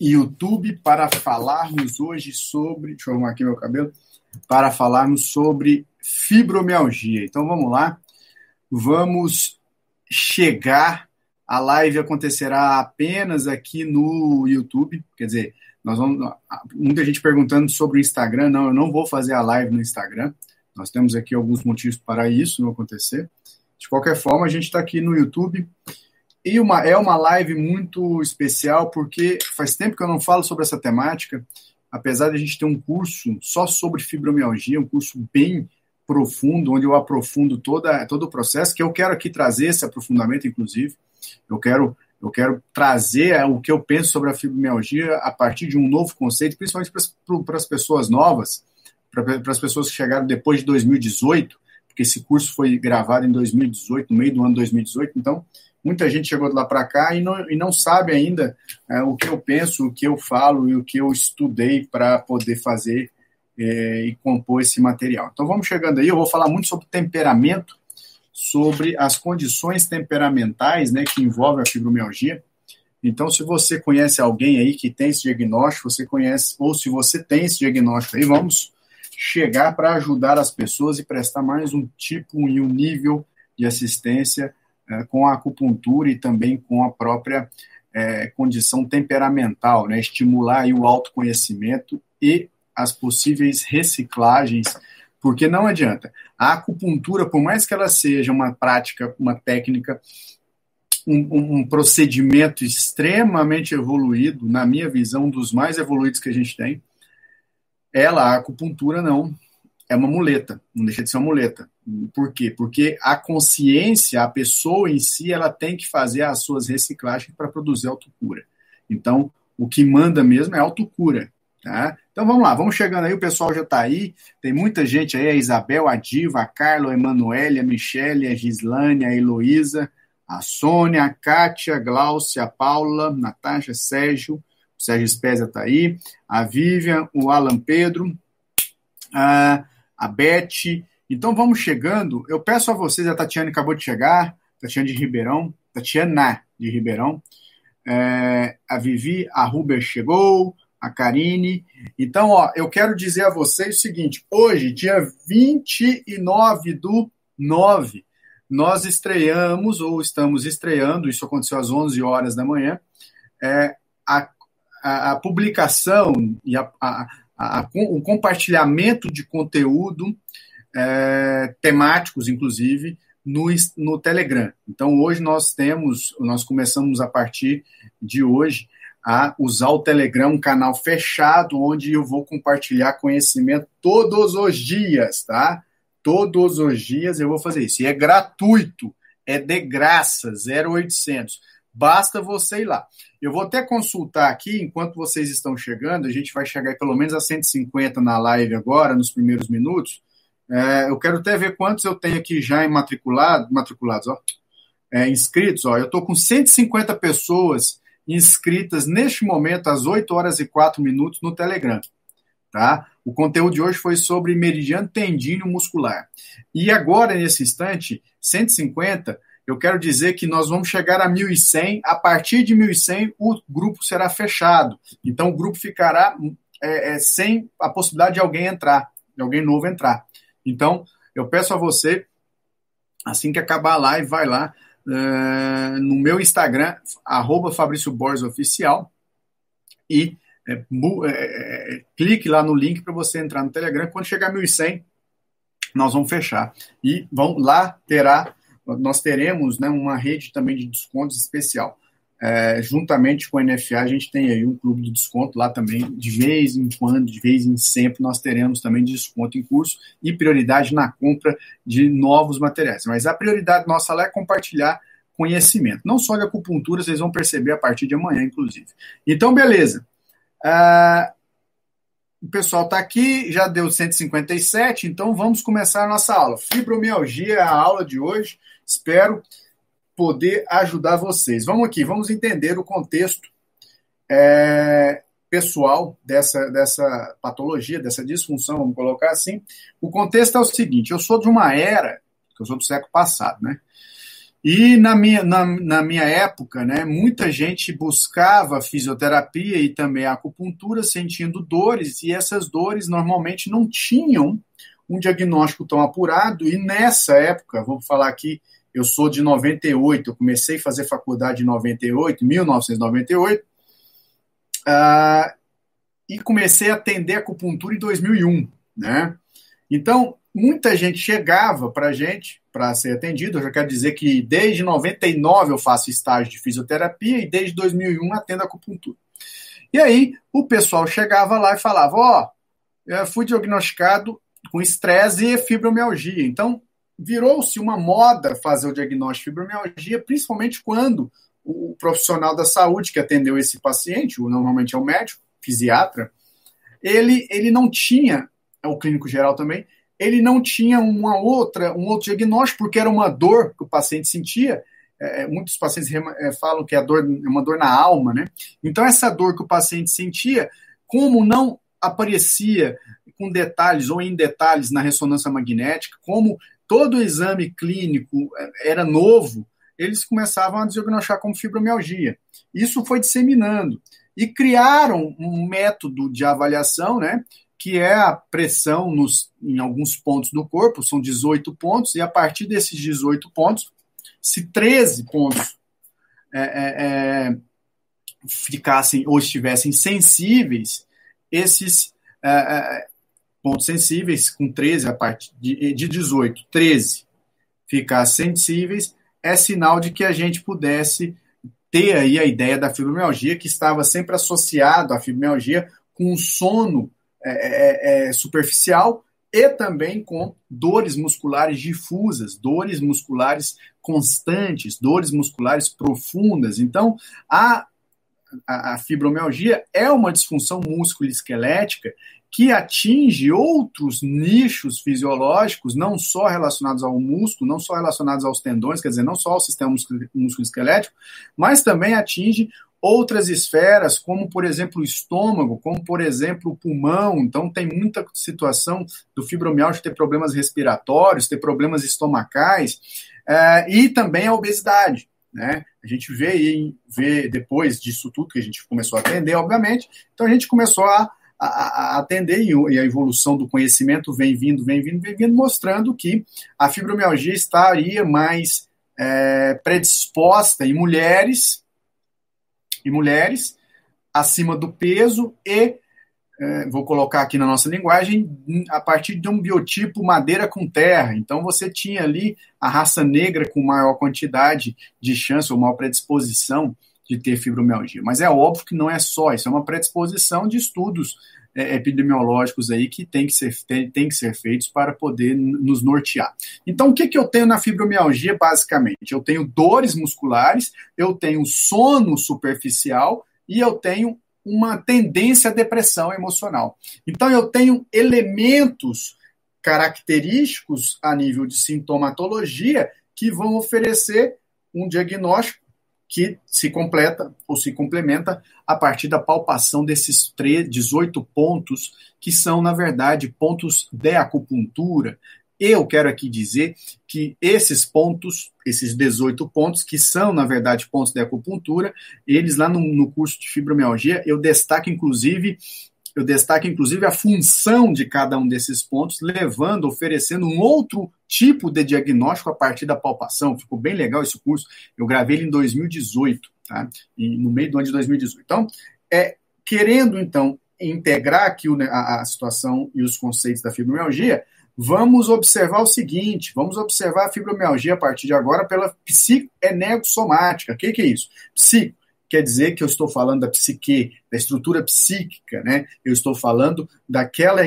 YouTube para falarmos hoje sobre. Deixa eu arrumar aqui meu cabelo. Para falarmos sobre fibromialgia. Então vamos lá. Vamos chegar. A live acontecerá apenas aqui no YouTube. Quer dizer, nós vamos. Muita gente perguntando sobre o Instagram. Não, eu não vou fazer a live no Instagram. Nós temos aqui alguns motivos para isso não acontecer. De qualquer forma, a gente está aqui no YouTube. E uma, é uma live muito especial, porque faz tempo que eu não falo sobre essa temática, apesar de a gente ter um curso só sobre fibromialgia, um curso bem profundo, onde eu aprofundo toda, todo o processo, que eu quero aqui trazer esse aprofundamento, inclusive. Eu quero, eu quero trazer o que eu penso sobre a fibromialgia a partir de um novo conceito, principalmente para as pessoas novas, para as pessoas que chegaram depois de 2018, porque esse curso foi gravado em 2018, no meio do ano 2018, então muita gente chegou de lá para cá e não, e não sabe ainda é, o que eu penso, o que eu falo e o que eu estudei para poder fazer é, e compor esse material. Então vamos chegando aí, eu vou falar muito sobre temperamento, sobre as condições temperamentais né, que envolvem a fibromialgia. Então, se você conhece alguém aí que tem esse diagnóstico, você conhece, ou se você tem esse diagnóstico aí, vamos chegar para ajudar as pessoas e prestar mais um tipo e um nível de assistência com a acupuntura e também com a própria é, condição temperamental, né? estimular o autoconhecimento e as possíveis reciclagens, porque não adianta. A acupuntura, por mais que ela seja uma prática, uma técnica, um, um procedimento extremamente evoluído, na minha visão, um dos mais evoluídos que a gente tem, ela, a acupuntura, não. É uma muleta, não deixa de ser uma muleta. Por quê? Porque a consciência, a pessoa em si, ela tem que fazer as suas reciclagens para produzir autocura. Então, o que manda mesmo é autocura. Tá? Então vamos lá, vamos chegando aí, o pessoal já está aí, tem muita gente aí, a Isabel, a Diva, a Carla, a Emanuele, a Michele, a Gislane, a Heloísa, a Sônia, a Kátia, a Glaucia, a Paula, Natasha, Sérgio, o Sérgio Spezia está aí, a Vivian, o Alan Pedro, a, a Beth. Então vamos chegando. Eu peço a vocês, a Tatiana acabou de chegar, Tatiana de Ribeirão, Tatiana de Ribeirão, é, a Vivi, a Ruber chegou, a Karine. Então, ó, eu quero dizer a vocês o seguinte: hoje, dia 29 do 9, nós estreamos, ou estamos estreando, isso aconteceu às 11 horas da manhã, é, a, a, a publicação e a, a, a, o compartilhamento de conteúdo é, temáticos, inclusive, no, no Telegram. Então, hoje nós temos, nós começamos a partir de hoje a usar o Telegram, um canal fechado, onde eu vou compartilhar conhecimento todos os dias, tá? Todos os dias eu vou fazer isso. E é gratuito, é de graça, 0800. Basta você ir lá. Eu vou até consultar aqui, enquanto vocês estão chegando, a gente vai chegar pelo menos a 150 na live agora, nos primeiros minutos. É, eu quero até ver quantos eu tenho aqui já matriculado, matriculados, ó, é, inscritos. Ó. Eu estou com 150 pessoas inscritas neste momento, às 8 horas e 4 minutos, no Telegram. Tá? O conteúdo de hoje foi sobre meridiano tendíneo muscular. E agora, nesse instante, 150 eu quero dizer que nós vamos chegar a 1.100. A partir de 1.100, o grupo será fechado. Então, o grupo ficará é, é, sem a possibilidade de alguém entrar, de alguém novo entrar. Então, eu peço a você, assim que acabar a live, vai lá uh, no meu Instagram, arroba Fabrício Borges Oficial, e é, é, clique lá no link para você entrar no Telegram. Quando chegar a 1.100, nós vamos fechar. E vão, lá terá nós teremos né, uma rede também de descontos especial. É, juntamente com a NFA, a gente tem aí um clube de desconto lá também, de vez em quando, de vez em sempre, nós teremos também desconto em curso e prioridade na compra de novos materiais. Mas a prioridade nossa lá é compartilhar conhecimento, não só de acupuntura, vocês vão perceber a partir de amanhã, inclusive. Então, beleza. Uh, o pessoal está aqui, já deu 157, então vamos começar a nossa aula. Fibromialgia é a aula de hoje. Espero poder ajudar vocês. Vamos aqui, vamos entender o contexto é, pessoal dessa, dessa patologia, dessa disfunção, vamos colocar assim. O contexto é o seguinte: eu sou de uma era, eu sou do século passado, né? E na minha, na, na minha época, né, muita gente buscava fisioterapia e também acupuntura sentindo dores, e essas dores normalmente não tinham um diagnóstico tão apurado, e nessa época, vou falar aqui eu sou de 98, eu comecei a fazer faculdade em 98, 1998, uh, e comecei a atender acupuntura em 2001, né? Então, muita gente chegava para a gente para ser atendido. Eu já quero dizer que desde 99 eu faço estágio de fisioterapia e desde 2001 atendo acupuntura. E aí o pessoal chegava lá e falava: Ó, oh, fui diagnosticado com estresse e fibromialgia. Então, virou-se uma moda fazer o diagnóstico de fibromialgia, principalmente quando o profissional da saúde que atendeu esse paciente, normalmente é o médico, fisiatra, ele, ele não tinha, é o clínico geral também, ele não tinha uma outra, um outro diagnóstico, porque era uma dor que o paciente sentia. É, é muitos pacientes é, falam que a dor é uma dor na alma, né? Então, essa dor que o paciente sentia, como não aparecia com detalhes ou em detalhes na ressonância magnética, como todo o exame clínico é, era novo, eles começavam a diagnosticar como fibromialgia. Isso foi disseminando. E criaram um método de avaliação, né, que é a pressão nos, em alguns pontos do corpo, são 18 pontos, e a partir desses 18 pontos, se 13 pontos é, é, ficassem ou estivessem sensíveis, esses é, pontos sensíveis, com 13 a partir de, de 18, 13 ficar sensíveis, é sinal de que a gente pudesse ter aí a ideia da fibromialgia, que estava sempre associado à fibromialgia com sono é, é, é, superficial e também com dores musculares difusas, dores musculares constantes, dores musculares profundas. Então, a, a, a fibromialgia é uma disfunção músculo-esquelética que atinge outros nichos fisiológicos, não só relacionados ao músculo, não só relacionados aos tendões, quer dizer, não só ao sistema músculo-esquelético, mas também atinge outras esferas, como, por exemplo, o estômago, como, por exemplo, o pulmão. Então, tem muita situação do fibromialgia ter problemas respiratórios, ter problemas estomacais, é, e também a obesidade. Né? A gente vê, vê depois disso tudo que a gente começou a atender, obviamente, então a gente começou a a, a atender e a evolução do conhecimento vem vindo, vem vindo, vem vindo, mostrando que a fibromialgia estaria mais é, predisposta em mulheres e mulheres acima do peso e é, vou colocar aqui na nossa linguagem, a partir de um biotipo madeira com terra. Então você tinha ali a raça negra com maior quantidade de chance ou maior predisposição de ter fibromialgia. Mas é óbvio que não é só, isso é uma predisposição de estudos é, epidemiológicos aí que tem que, ser, tem, tem que ser feitos para poder nos nortear. Então, o que, que eu tenho na fibromialgia, basicamente? Eu tenho dores musculares, eu tenho sono superficial e eu tenho uma tendência à depressão emocional. Então, eu tenho elementos característicos a nível de sintomatologia que vão oferecer um diagnóstico que se completa ou se complementa a partir da palpação desses 3, 18 pontos, que são, na verdade, pontos de acupuntura. Eu quero aqui dizer que esses pontos, esses 18 pontos, que são, na verdade, pontos de acupuntura, eles lá no, no curso de fibromialgia, eu destaco, inclusive, eu destaco inclusive a função de cada um desses pontos, levando, oferecendo um outro tipo de diagnóstico a partir da palpação. Ficou bem legal esse curso. Eu gravei ele em 2018, tá? E no meio do ano de 2018. Então, é, querendo então integrar aqui a, a situação e os conceitos da fibromialgia, vamos observar o seguinte: vamos observar a fibromialgia a partir de agora pela psicoenergossomática. O que, que é isso? Psico quer dizer que eu estou falando da psique, da estrutura psíquica, né? Eu estou falando daquela,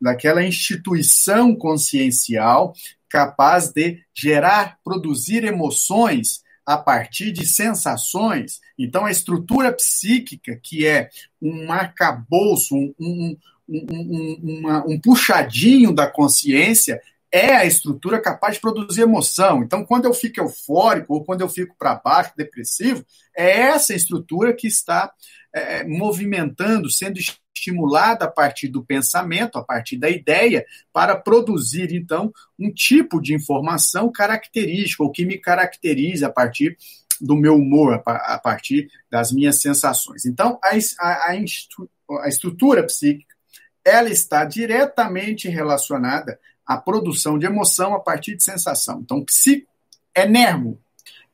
daquela instituição consciencial capaz de gerar, produzir emoções a partir de sensações. Então, a estrutura psíquica, que é um arcabouço, um, um, um, uma, um puxadinho da consciência, é a estrutura capaz de produzir emoção. Então, quando eu fico eufórico ou quando eu fico para baixo, depressivo, é essa estrutura que está é, movimentando, sendo estimulada a partir do pensamento, a partir da ideia, para produzir, então, um tipo de informação característica, ou que me caracteriza a partir do meu humor, a partir das minhas sensações. Então, a, a, a estrutura psíquica ela está diretamente relacionada à produção de emoção a partir de sensação. Então, psico é nervo.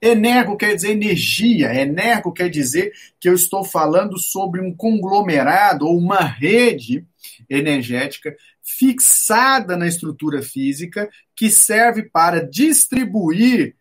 Energo quer dizer energia, energo quer dizer que eu estou falando sobre um conglomerado ou uma rede energética fixada na estrutura física que serve para distribuir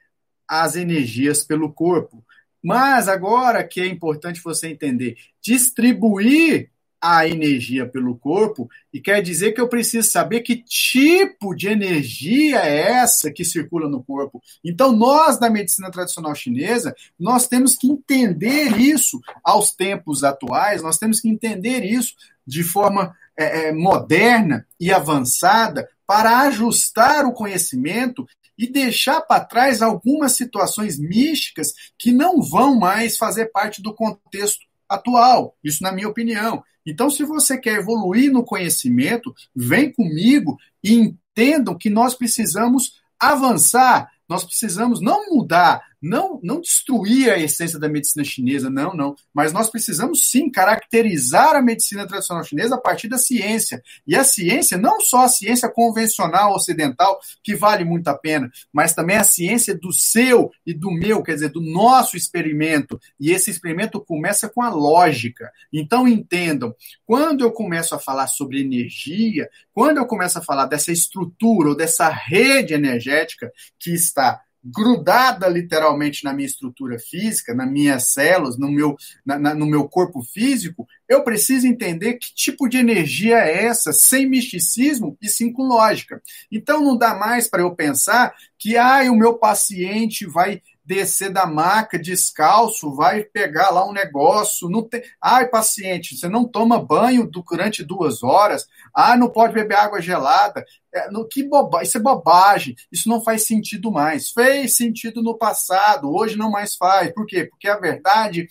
as energias pelo corpo. Mas agora que é importante você entender, distribuir a energia pelo corpo e quer dizer que eu preciso saber que tipo de energia é essa que circula no corpo. Então, nós da medicina tradicional chinesa, nós temos que entender isso aos tempos atuais, nós temos que entender isso de forma é, é moderna e avançada para ajustar o conhecimento e deixar para trás algumas situações místicas que não vão mais fazer parte do contexto atual. Isso na minha opinião. Então, se você quer evoluir no conhecimento, vem comigo e entendam que nós precisamos avançar, nós precisamos não mudar, não, não destruir a essência da medicina chinesa, não, não. Mas nós precisamos sim caracterizar a medicina tradicional chinesa a partir da ciência. E a ciência, não só a ciência convencional ocidental, que vale muito a pena, mas também a ciência do seu e do meu, quer dizer, do nosso experimento. E esse experimento começa com a lógica. Então entendam, quando eu começo a falar sobre energia, quando eu começo a falar dessa estrutura ou dessa rede energética que está grudada literalmente na minha estrutura física, nas minhas células, no meu, na, na, no meu corpo físico, eu preciso entender que tipo de energia é essa, sem misticismo e sim com lógica. Então não dá mais para eu pensar que ah, o meu paciente vai descer da maca descalço, vai pegar lá um negócio. Não tem... Ai, paciente, você não toma banho durante duas horas. Ah, não pode beber água gelada. É, no, que boba... Isso é bobagem. Isso não faz sentido mais. Fez sentido no passado, hoje não mais faz. Por quê? Porque a verdade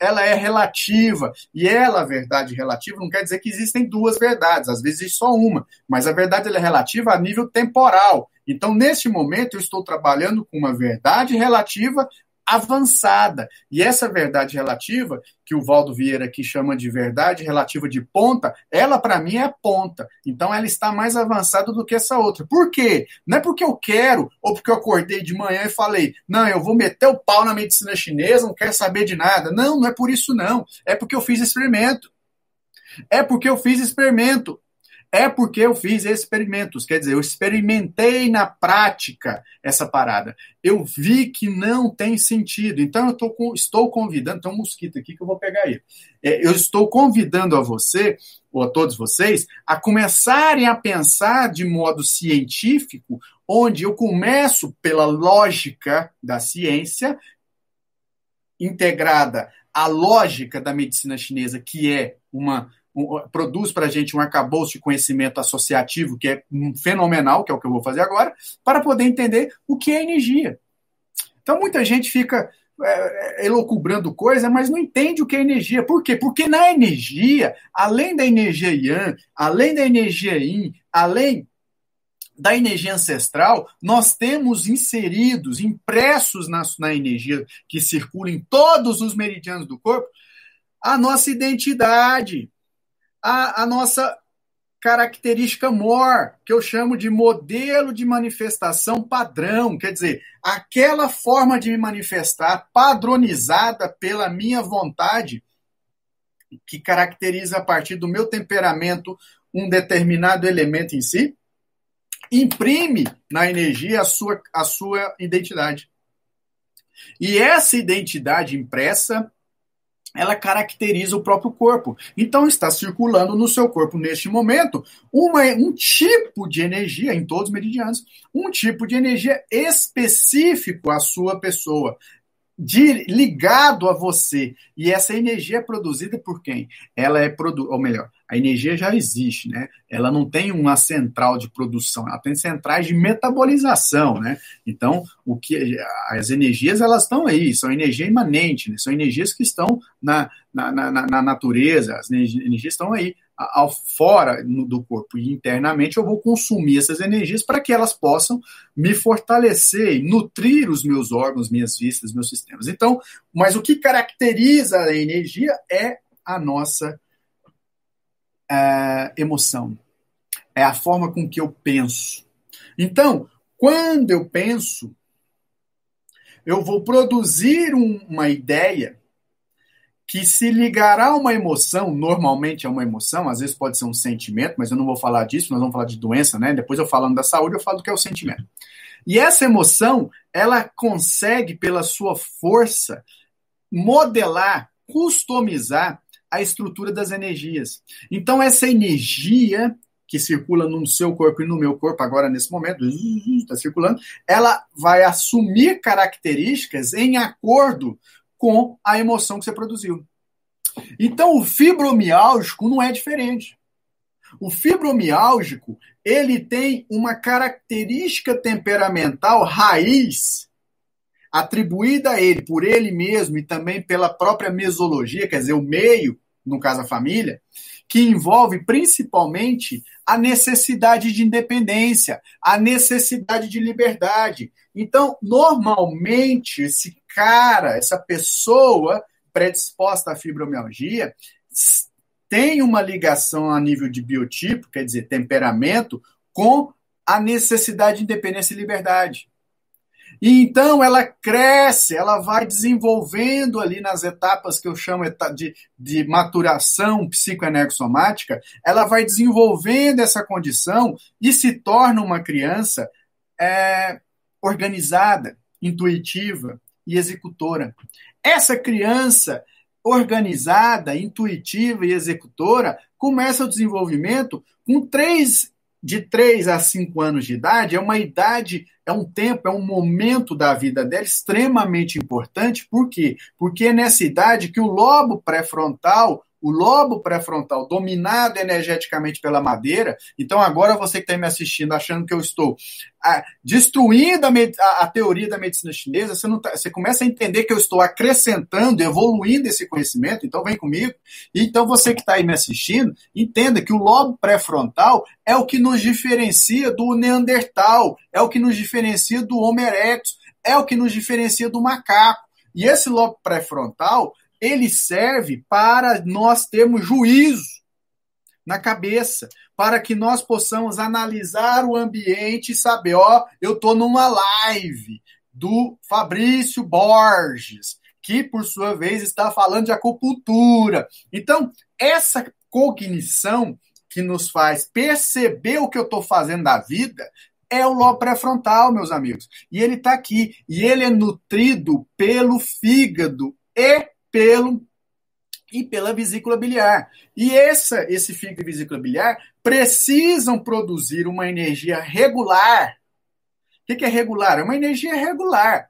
ela é relativa. E ela, a verdade relativa, não quer dizer que existem duas verdades, às vezes existe só uma, mas a verdade é relativa a nível temporal. Então, neste momento, eu estou trabalhando com uma verdade relativa avançada. E essa verdade relativa, que o Valdo Vieira aqui chama de verdade relativa de ponta, ela para mim é ponta. Então ela está mais avançada do que essa outra. Por quê? Não é porque eu quero ou porque eu acordei de manhã e falei, não, eu vou meter o pau na medicina chinesa, não quero saber de nada. Não, não é por isso não. É porque eu fiz experimento. É porque eu fiz experimento é porque eu fiz experimentos, quer dizer, eu experimentei na prática essa parada. Eu vi que não tem sentido. Então, eu tô, estou convidando, tem um mosquito aqui que eu vou pegar aí. É, eu estou convidando a você, ou a todos vocês, a começarem a pensar de modo científico, onde eu começo pela lógica da ciência, integrada à lógica da medicina chinesa, que é uma um, produz para a gente um arcabouço de conhecimento associativo que é fenomenal, que é o que eu vou fazer agora, para poder entender o que é energia. Então, muita gente fica é, é, elocubrando coisa, mas não entende o que é energia. Por quê? Porque na energia, além da energia Yang, além da energia Yin, além da energia ancestral, nós temos inseridos, impressos na, na energia que circula em todos os meridianos do corpo, a nossa identidade a, a nossa característica MOR, que eu chamo de modelo de manifestação padrão, quer dizer, aquela forma de me manifestar padronizada pela minha vontade, que caracteriza a partir do meu temperamento um determinado elemento em si, imprime na energia a sua, a sua identidade. E essa identidade impressa ela caracteriza o próprio corpo. Então está circulando no seu corpo neste momento uma, um tipo de energia em todos os meridianos, um tipo de energia específico à sua pessoa de, ligado a você. E essa energia é produzida por quem? Ela é produ ou melhor, a energia já existe, né? Ela não tem uma central de produção, ela tem centrais de metabolização, né? Então, o que as energias elas estão aí, são energia imanente, né? são energias que estão na, na, na, na natureza, as energias estão aí ao fora do corpo e internamente eu vou consumir essas energias para que elas possam me fortalecer e nutrir os meus órgãos, minhas vistas, meus sistemas. Então, mas o que caracteriza a energia é a nossa é, emoção, é a forma com que eu penso. Então, quando eu penso, eu vou produzir um, uma ideia que se ligará a uma emoção, normalmente é uma emoção, às vezes pode ser um sentimento, mas eu não vou falar disso, nós vamos falar de doença, né? Depois eu falando da saúde, eu falo do que é o sentimento. E essa emoção, ela consegue, pela sua força, modelar, customizar a estrutura das energias. Então, essa energia que circula no seu corpo e no meu corpo agora nesse momento, está circulando, ela vai assumir características em acordo com a emoção que você produziu. Então, o fibromiálgico não é diferente. O fibromiálgico, ele tem uma característica temperamental raiz atribuída a ele por ele mesmo e também pela própria mesologia, quer dizer, o meio, no caso a família, que envolve principalmente a necessidade de independência, a necessidade de liberdade. Então, normalmente, esse cara, essa pessoa predisposta à fibromialgia, tem uma ligação a nível de biotipo, quer dizer, temperamento, com a necessidade de independência e liberdade. E então ela cresce, ela vai desenvolvendo ali nas etapas que eu chamo de, de maturação psicoenergossomática, ela vai desenvolvendo essa condição e se torna uma criança é, organizada, intuitiva e executora. Essa criança organizada, intuitiva e executora começa o desenvolvimento com três de 3 a 5 anos de idade é uma idade, é um tempo, é um momento da vida dela extremamente importante. Por quê? Porque é nessa idade que o lobo pré-frontal o lobo pré-frontal dominado energeticamente pela madeira. Então, agora você que está me assistindo achando que eu estou ah, destruindo a, a, a, teoria da medicina chinesa, você, não tá, você começa a entender que eu estou acrescentando, evoluindo esse conhecimento. Então, vem comigo. Então, você que está aí me assistindo, entenda que o lobo pré-frontal é o que nos diferencia do Neandertal, é o que nos diferencia do Homo erectus, é o que nos diferencia do macaco. E esse lobo pré-frontal ele serve para nós termos juízo na cabeça, para que nós possamos analisar o ambiente e saber, ó, eu estou numa live do Fabrício Borges, que por sua vez está falando de acupuntura. Então, essa cognição que nos faz perceber o que eu estou fazendo da vida é o lobo pré-frontal, meus amigos. E ele está aqui. E ele é nutrido pelo fígado e pelo e pela vesícula biliar. E essa, esse fígado e vesícula biliar precisam produzir uma energia regular. O que é regular? É uma energia regular.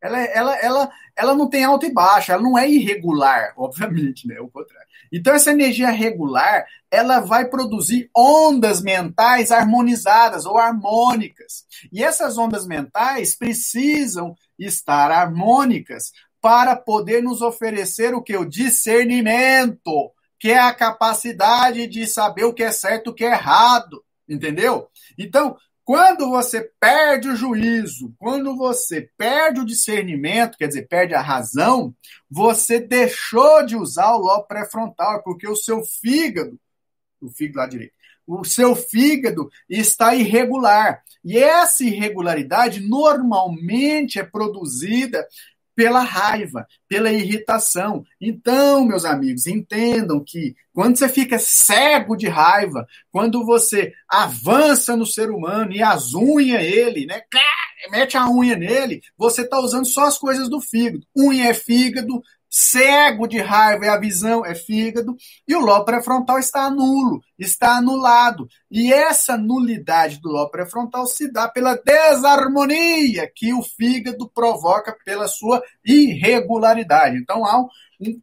Ela, ela, ela, ela não tem alta e baixa, ela não é irregular, obviamente, né? O contrário. Então, essa energia regular, ela vai produzir ondas mentais harmonizadas ou harmônicas. E essas ondas mentais precisam estar harmônicas para poder nos oferecer o que? O discernimento, que é a capacidade de saber o que é certo e o que é errado. Entendeu? Então, quando você perde o juízo, quando você perde o discernimento, quer dizer, perde a razão, você deixou de usar o lobo pré-frontal, porque o seu fígado, o fígado lá direito, o seu fígado está irregular. E essa irregularidade normalmente é produzida pela raiva, pela irritação. Então, meus amigos, entendam que quando você fica cego de raiva, quando você avança no ser humano e azunha ele, né? Mete a unha nele, você está usando só as coisas do fígado. Unha é fígado, cego de raiva e a visão é fígado, e o lobo pré-frontal está nulo, está anulado. E essa nulidade do lobo pré-frontal se dá pela desarmonia que o fígado provoca pela sua irregularidade. Então há um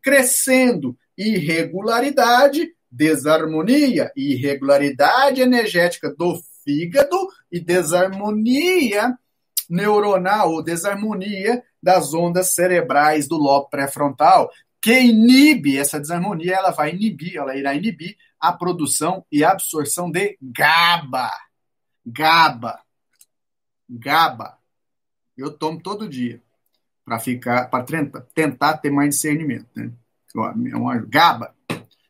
crescendo irregularidade, desarmonia, irregularidade energética do fígado e desarmonia neuronal ou desarmonia das ondas cerebrais do lobo pré-frontal, que inibe essa desarmonia, ela vai inibir, ela irá inibir a produção e absorção de GABA. GABA. GABA. Eu tomo todo dia para ficar, para tentar ter mais discernimento, né? É GABA.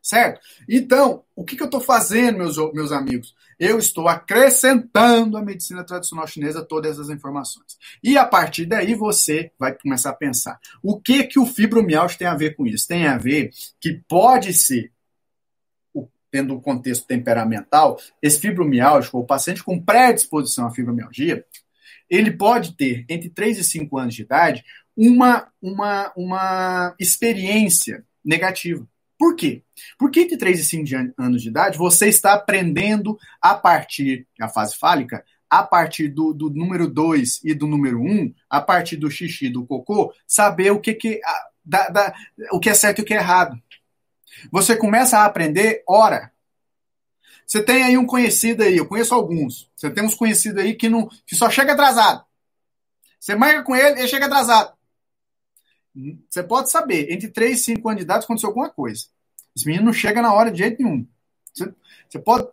Certo? Então, o que, que eu estou fazendo, meus, meus amigos? Eu estou acrescentando à medicina tradicional chinesa todas essas informações. E a partir daí você vai começar a pensar: o que que o fibromialgia tem a ver com isso? Tem a ver que pode ser tendo um contexto temperamental, esse fibromialgia, o paciente com predisposição à fibromialgia, ele pode ter, entre 3 e 5 anos de idade, uma, uma, uma experiência negativa. Por quê? Porque entre 3 e 5 anos de idade, você está aprendendo a partir da fase fálica, a partir do, do número 2 e do número 1, um, a partir do xixi do cocô, saber o que, que, a, da, da, o que é certo e o que é errado. Você começa a aprender hora. Você tem aí um conhecido aí, eu conheço alguns. Você tem uns conhecidos aí que, não, que só chega atrasado. Você marca com ele, ele chega atrasado. Você pode saber, entre 3 e 5 anos de idade aconteceu alguma coisa. Esse menino não chega na hora de jeito nenhum. Você, você pode.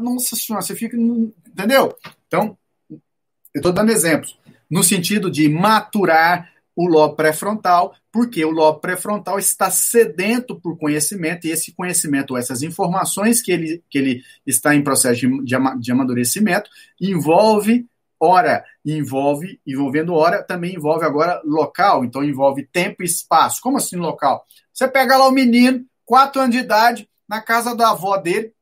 Nossa senhora, você fica. Entendeu? Então, eu estou dando exemplos. No sentido de maturar o lobo pré-frontal, porque o lobo pré-frontal está sedento por conhecimento, e esse conhecimento, essas informações que ele, que ele está em processo de, de amadurecimento, envolve hora envolve, envolvendo hora, também envolve agora local, então envolve tempo e espaço. Como assim local? Você pega lá o menino, 4 anos de idade, na casa da avó dele,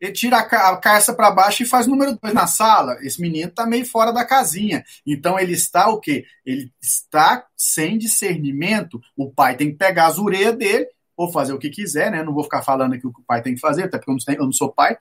ele tira a caça para baixo e faz número 2 na sala. Esse menino está meio fora da casinha. Então ele está o quê? Ele está sem discernimento. O pai tem que pegar as orelhas dele ou fazer o que quiser, né? Não vou ficar falando aqui o que o pai tem que fazer, até porque eu não, sou pai.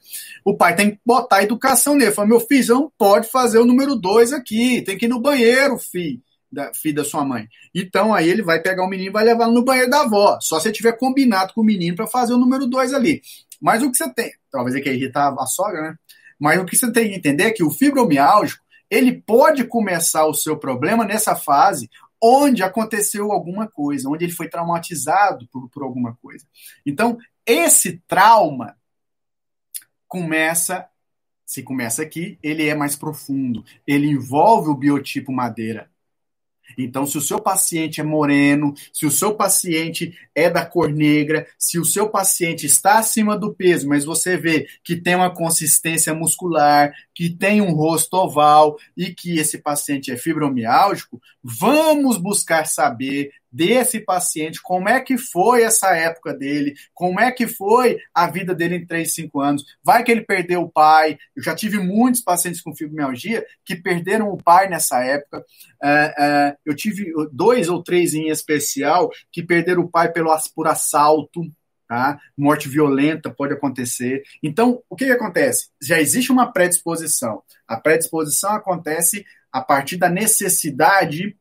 O pai tem que botar a educação nele. Fala, meu filho, você não pode fazer o número dois aqui, tem que ir no banheiro, filho. Da, filho da sua mãe. Então aí ele vai pegar o menino e vai levar no banheiro da avó. Só se tiver combinado com o menino para fazer o número dois ali. Mas o que você tem, talvez é que irritar a sogra, né? Mas o que você tem que entender é que o fibromialgico ele pode começar o seu problema nessa fase onde aconteceu alguma coisa, onde ele foi traumatizado por, por alguma coisa. Então, esse trauma começa, se começa aqui, ele é mais profundo, ele envolve o biotipo madeira. Então, se o seu paciente é moreno, se o seu paciente é da cor negra, se o seu paciente está acima do peso, mas você vê que tem uma consistência muscular, que tem um rosto oval e que esse paciente é fibromiálgico, vamos buscar saber desse paciente, como é que foi essa época dele, como é que foi a vida dele em 3, 5 anos. Vai que ele perdeu o pai. Eu já tive muitos pacientes com fibromialgia que perderam o pai nessa época. É, é, eu tive dois ou três em especial que perderam o pai pelo, por assalto. Tá? Morte violenta pode acontecer. Então, o que, que acontece? Já existe uma predisposição. A predisposição acontece a partir da necessidade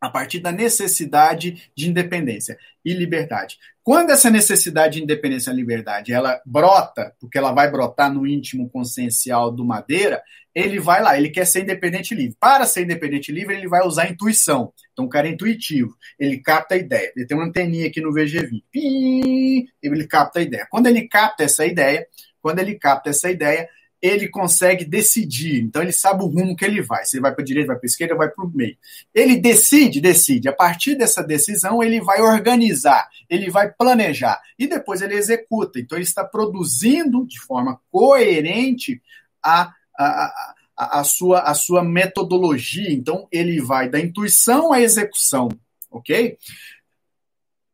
a partir da necessidade de independência e liberdade. Quando essa necessidade de independência e liberdade ela brota, porque ela vai brotar no íntimo consciencial do Madeira, ele vai lá, ele quer ser independente livre. Para ser independente livre, ele vai usar intuição. Então, o cara é intuitivo, ele capta a ideia. Ele tem uma anteninha aqui no VGV. Ele capta a ideia. Quando ele capta essa ideia, quando ele capta essa ideia, ele consegue decidir. Então ele sabe o rumo que ele vai. Se ele vai para a direita, vai para a esquerda, vai para o meio. Ele decide, decide. A partir dessa decisão, ele vai organizar, ele vai planejar e depois ele executa. Então ele está produzindo de forma coerente a, a, a, a sua, a sua metodologia. Então ele vai da intuição à execução, ok?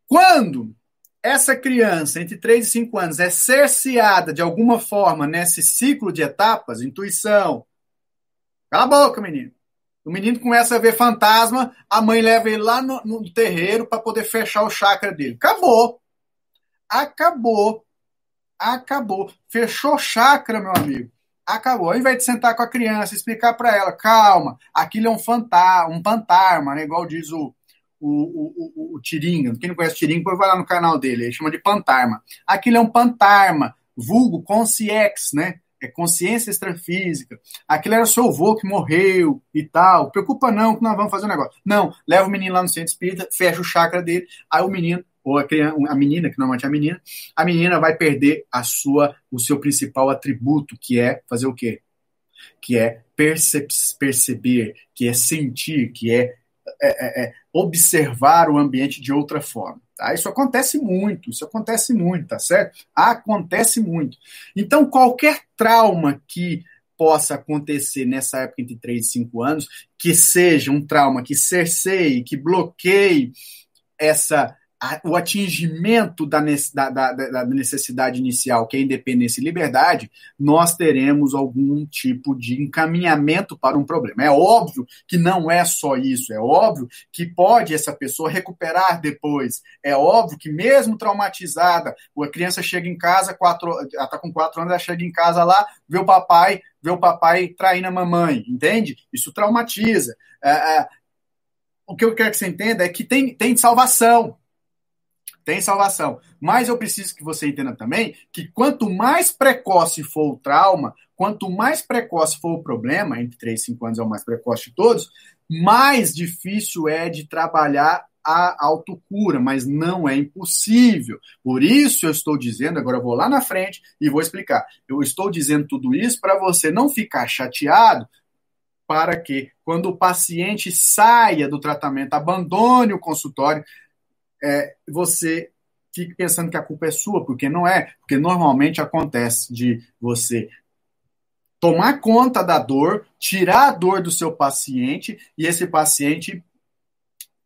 Quando essa criança entre 3 e 5 anos é cerceada de alguma forma nesse ciclo de etapas, intuição. Cala a boca, menino. O menino começa a ver fantasma, a mãe leva ele lá no, no terreiro para poder fechar o chakra dele. Acabou. Acabou. Acabou. Fechou chakra, meu amigo. Acabou. Ao invés de sentar com a criança, explicar para ela, calma, aquilo é um fantasma, um pantarma, né? Igual diz o, o, o, o, Tiringa. Quem não conhece o Tiringa, vai lá no canal dele. Ele chama de pantarma. Aquilo é um pantarma, vulgo consciex, né? é consciência extrafísica. Aquele era seu avô que morreu e tal. Preocupa não que nós vamos fazer um negócio. Não, leva o menino lá no centro espírita, fecha o chakra dele, aí o menino ou a, criança, a menina, que normalmente é a menina, a menina vai perder a sua, o seu principal atributo, que é fazer o quê? Que é percep perceber, que é sentir, que é, é, é, é observar o ambiente de outra forma. Tá? Isso acontece muito, isso acontece muito, tá certo? Acontece muito. Então, qualquer trauma que possa acontecer nessa época entre 3 e 5 anos, que seja um trauma que cerceie, que bloqueie essa o atingimento da, da, da, necessidade inicial, que é independência e liberdade, nós teremos algum tipo de encaminhamento para um problema. É óbvio que não é só isso, é óbvio que pode essa pessoa recuperar depois, é óbvio que mesmo traumatizada, a criança chega em casa, quatro, ela está com quatro anos, ela chega em casa lá, vê o papai, vê o papai traindo a mamãe, entende? Isso traumatiza. É, é, o que eu quero que você entenda é que tem, tem salvação tem salvação. Mas eu preciso que você entenda também que quanto mais precoce for o trauma, quanto mais precoce for o problema, entre 3 e 5 anos é o mais precoce de todos, mais difícil é de trabalhar a autocura, mas não é impossível. Por isso eu estou dizendo, agora eu vou lá na frente e vou explicar. Eu estou dizendo tudo isso para você não ficar chateado para que, quando o paciente saia do tratamento, abandone o consultório, é, você fique pensando que a culpa é sua, porque não é. Porque normalmente acontece de você tomar conta da dor, tirar a dor do seu paciente e esse paciente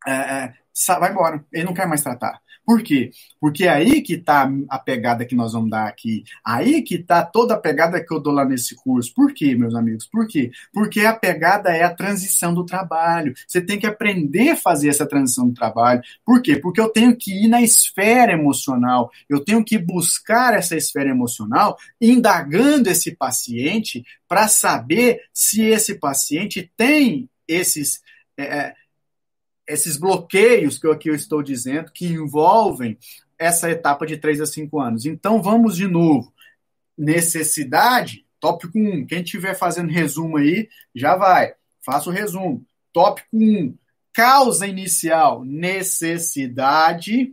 é, é vai embora. Ele não quer mais tratar. Por quê? Porque é aí que está a pegada que nós vamos dar aqui. Aí que está toda a pegada que eu dou lá nesse curso. Por quê, meus amigos? Por quê? Porque a pegada é a transição do trabalho. Você tem que aprender a fazer essa transição do trabalho. Por quê? Porque eu tenho que ir na esfera emocional. Eu tenho que buscar essa esfera emocional, indagando esse paciente para saber se esse paciente tem esses. É, esses bloqueios que eu aqui eu estou dizendo, que envolvem essa etapa de 3 a 5 anos. Então, vamos de novo. Necessidade, tópico 1. Quem estiver fazendo resumo aí, já vai. Faça o resumo. Tópico 1. Causa inicial, necessidade.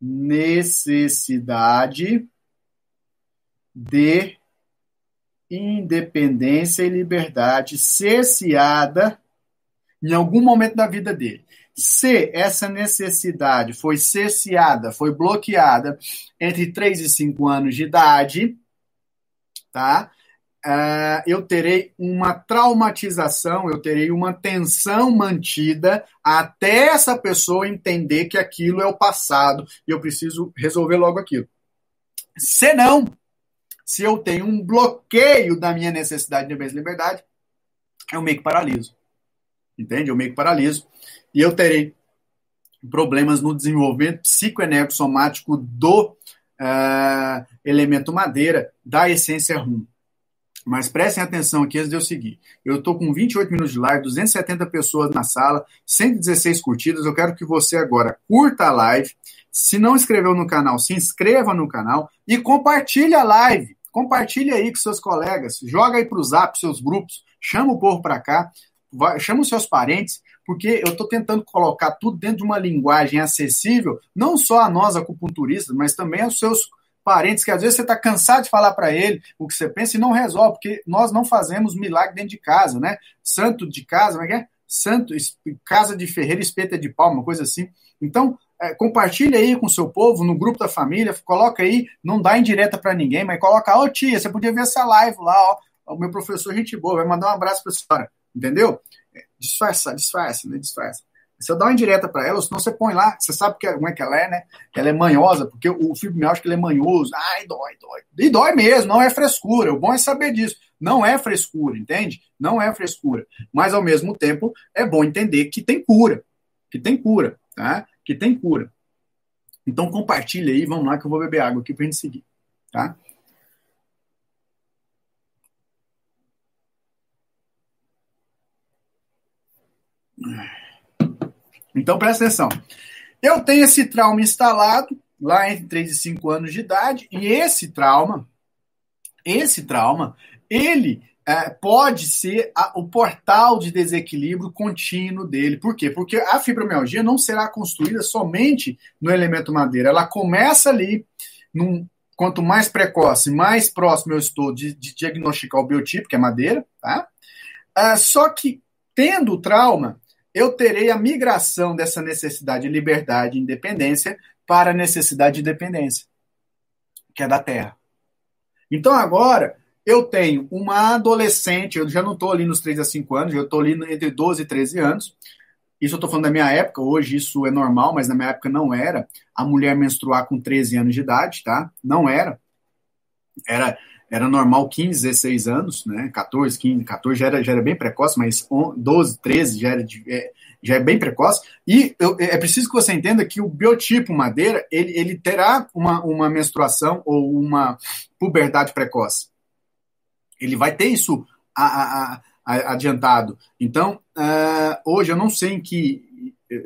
Necessidade de independência e liberdade cerceada em algum momento da vida dele. Se essa necessidade foi cerceada, foi bloqueada entre 3 e 5 anos de idade, tá? Uh, eu terei uma traumatização, eu terei uma tensão mantida até essa pessoa entender que aquilo é o passado e eu preciso resolver logo aquilo. Se não, se eu tenho um bloqueio da minha necessidade de liberdade, eu meio que paraliso entende? Eu meio que paraliso. E eu terei problemas no desenvolvimento psicoenergossomático do uh, elemento madeira, da essência rum. Mas prestem atenção aqui antes de eu seguir. Eu estou com 28 minutos de live, 270 pessoas na sala, 116 curtidas. Eu quero que você agora curta a live. Se não inscreveu no canal, se inscreva no canal e compartilhe a live. Compartilhe aí com seus colegas. Joga aí para o zap, seus grupos. Chama o povo para cá vai, chama os seus parentes, porque eu estou tentando colocar tudo dentro de uma linguagem acessível, não só a nós, acupunturistas, mas também aos seus parentes, que às vezes você está cansado de falar para ele o que você pensa e não resolve, porque nós não fazemos milagre dentro de casa, né? Santo de casa, como é que é? Santo, casa de ferreira, espeta de palma, coisa assim. Então, é, compartilha aí com o seu povo, no grupo da família, coloca aí, não dá indireta para ninguém, mas coloca, ô oh, tia, você podia ver essa live lá, ó, o meu professor, gente boa, vai mandar um abraço para a senhora entendeu? Disfarça, disfarça, né? Disfarça. Você dá uma indireta para ela, senão você põe lá, você sabe que, como é que ela é, né? Ela é manhosa, porque o fibromialgia ele é manhoso. Ai, dói, dói. E dói mesmo, não é frescura. O bom é saber disso. Não é frescura, entende? Não é frescura. Mas, ao mesmo tempo, é bom entender que tem cura. Que tem cura, tá? Que tem cura. Então, compartilha aí, vamos lá que eu vou beber água aqui pra gente seguir, tá? Então presta atenção. Eu tenho esse trauma instalado lá entre 3 e 5 anos de idade, e esse trauma, esse trauma, ele é, pode ser a, o portal de desequilíbrio contínuo dele. Por quê? Porque a fibromialgia não será construída somente no elemento madeira. Ela começa ali, num, quanto mais precoce, mais próximo eu estou de, de diagnosticar o biotipo, que é madeira, tá? É, só que, tendo o trauma, eu terei a migração dessa necessidade de liberdade e independência para a necessidade de dependência, que é da terra. Então agora eu tenho uma adolescente, eu já não estou ali nos 3 a 5 anos, eu estou ali entre 12 e 13 anos. Isso eu estou falando da minha época, hoje isso é normal, mas na minha época não era. A mulher menstruar com 13 anos de idade, tá? Não era. Era era normal 15, 16 anos, né? 14, 15, 14 já era, já era bem precoce, mas 12, 13 já, era, é, já é bem precoce. E eu, é preciso que você entenda que o biotipo madeira, ele, ele terá uma, uma menstruação ou uma puberdade precoce. Ele vai ter isso a, a, a, adiantado. Então, uh, hoje eu não sei em que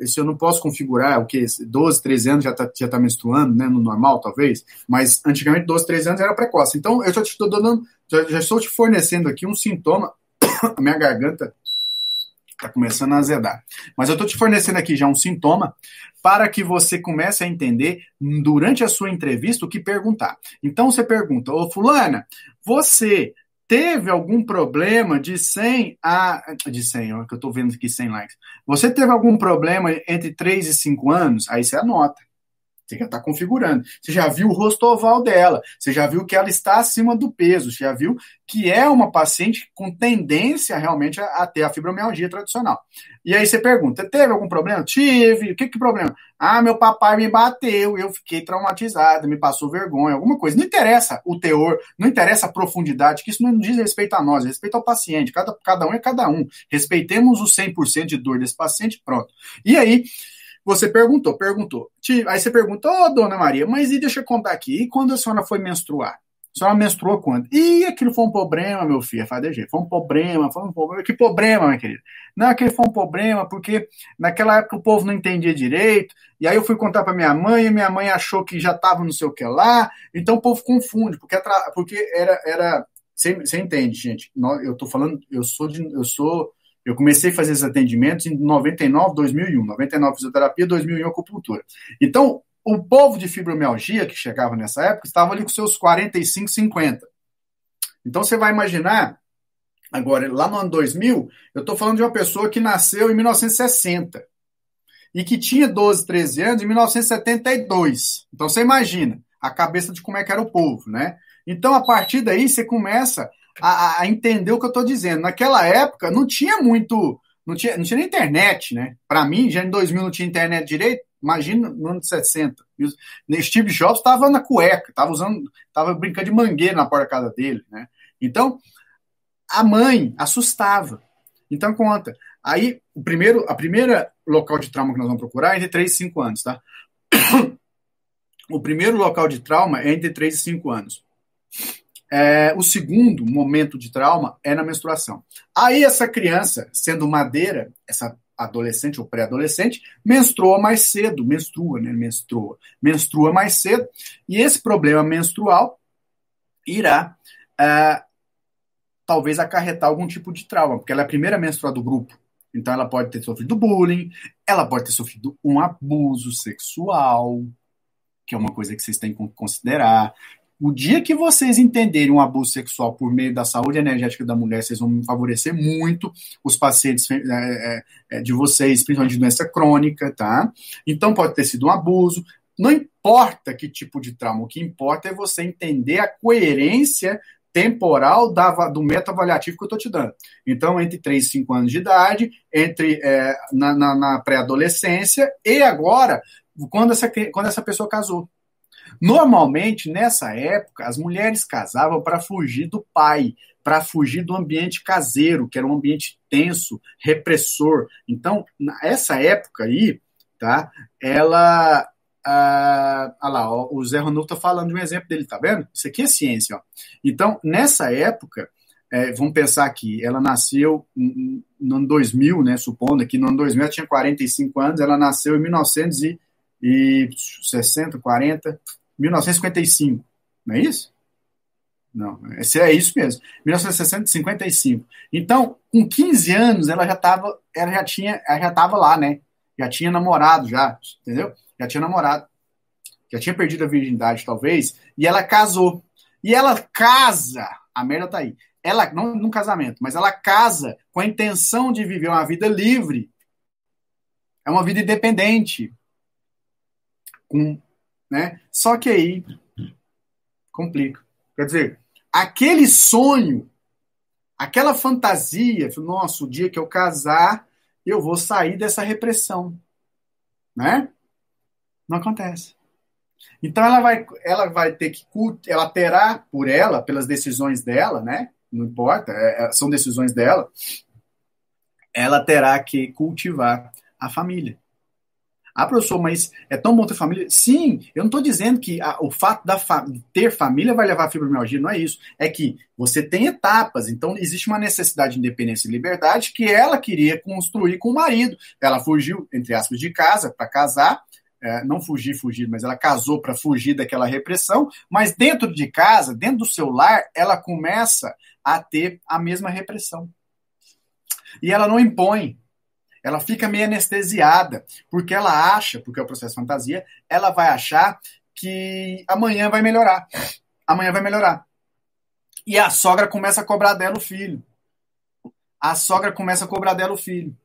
se eu não posso configurar o que 12, 13 anos já está já tá menstruando, né, no normal talvez, mas antigamente 12, 13 anos era precoce. Então eu já estou dando, já, já, estou te fornecendo aqui um sintoma, a minha garganta está começando a azedar. Mas eu estou te fornecendo aqui já um sintoma para que você comece a entender durante a sua entrevista o que perguntar. Então você pergunta, ô fulana, você teve algum problema de 100 a. De 100, ó, que eu estou vendo aqui 100 likes. Você teve algum problema entre 3 e 5 anos? Aí você anota. Você já está configurando. Você já viu o rosto oval dela. Você já viu que ela está acima do peso. Você já viu que é uma paciente com tendência realmente a, a ter a fibromialgia tradicional. E aí você pergunta: teve algum problema? Tive. O que que problema? Ah, meu papai me bateu, eu fiquei traumatizado, me passou vergonha, alguma coisa. Não interessa o teor, não interessa a profundidade, que isso não diz respeito a nós, respeito ao paciente. Cada, cada um é cada um. Respeitemos os 100% de dor desse paciente, pronto. E aí você perguntou, perguntou. Aí você perguntou, ô, oh, dona Maria, mas e deixa eu contar aqui, e quando a senhora foi menstruar? A senhora menstruou quando? E aquilo foi um problema, meu filho, FADG. Foi um problema, foi um problema. Que problema, minha querida? Não, aquele foi um problema, porque naquela época o povo não entendia direito. E aí eu fui contar para minha mãe, e minha mãe achou que já estava não sei o que lá. Então o povo confunde, porque, porque era. era você, entende, gente? Eu tô falando, eu sou de. Eu sou eu comecei a fazer esses atendimentos em 99, 2001. 99 fisioterapia, 2001 acupuntura. Então, o povo de fibromialgia que chegava nessa época estava ali com seus 45, 50. Então, você vai imaginar, agora, lá no ano 2000, eu estou falando de uma pessoa que nasceu em 1960 e que tinha 12, 13 anos em 1972. Então, você imagina a cabeça de como é que era o povo, né? Então, a partir daí, você começa a, a entender o que eu estou dizendo. Naquela época não tinha muito, não tinha, não tinha nem internet, né? Para mim, já em 2000 não tinha internet direito. Imagina no ano de 60. Steve Jobs estava na cueca, estava usando, estava brincando de mangueira na porta da casa dele, né? Então, a mãe assustava. Então conta. Aí, o primeiro, a primeira local de trauma que nós vamos procurar é entre 3 e 5 anos, tá? O primeiro local de trauma é entre 3 e 5 anos. É, o segundo momento de trauma é na menstruação. Aí essa criança, sendo madeira, essa adolescente ou pré-adolescente, menstrua mais cedo, menstrua, né? Menstrua, menstrua mais cedo, e esse problema menstrual irá é, talvez acarretar algum tipo de trauma, porque ela é a primeira menstrua do grupo. Então ela pode ter sofrido bullying, ela pode ter sofrido um abuso sexual, que é uma coisa que vocês têm que considerar. O dia que vocês entenderem um abuso sexual por meio da saúde energética da mulher, vocês vão favorecer muito os pacientes é, é, de vocês, principalmente de doença crônica, tá? Então pode ter sido um abuso. Não importa que tipo de trauma, o que importa é você entender a coerência temporal da, do método avaliativo que eu estou te dando. Então, entre 3 e 5 anos de idade, entre é, na, na, na pré-adolescência e agora, quando essa, quando essa pessoa casou. Normalmente, nessa época, as mulheres casavam para fugir do pai, para fugir do ambiente caseiro, que era um ambiente tenso, repressor. Então, nessa época aí, tá? Ela. Ah, lá, ó, o Zé Ronaldo está falando de um exemplo dele, tá vendo? Isso aqui é ciência, ó. Então, nessa época, é, vamos pensar aqui, ela nasceu no ano 2000, né? Supondo que no ano 2000 ela tinha 45 anos, ela nasceu em 1960, 40, 1955, não é isso? Não, é isso mesmo. 1955. Então, com 15 anos, ela já estava, ela já tinha, ela já estava lá, né? Já tinha namorado, já, entendeu? Já tinha namorado. Já tinha perdido a virgindade, talvez, e ela casou. E ela casa, a merda tá aí. Ela, não num casamento, mas ela casa com a intenção de viver uma vida livre. É uma vida independente. Né? Só que aí complica. Quer dizer, aquele sonho, aquela fantasia, nossa, o dia que eu casar, eu vou sair dessa repressão, né? Não acontece. Então ela vai, ela vai ter que ela terá por ela, pelas decisões dela, né? Não importa, é, é, são decisões dela. Ela terá que cultivar a família. Ah, professor, mas é tão bom ter família? Sim, eu não estou dizendo que a, o fato da fa ter família vai levar a fibromialgia, não é isso. É que você tem etapas, então existe uma necessidade de independência e liberdade que ela queria construir com o marido. Ela fugiu, entre aspas, de casa para casar, é, não fugir, fugir, mas ela casou para fugir daquela repressão, mas dentro de casa, dentro do seu lar, ela começa a ter a mesma repressão. E ela não impõe, ela fica meio anestesiada, porque ela acha, porque é o processo fantasia, ela vai achar que amanhã vai melhorar. Amanhã vai melhorar. E a sogra começa a cobrar dela o filho. A sogra começa a cobrar dela o filho.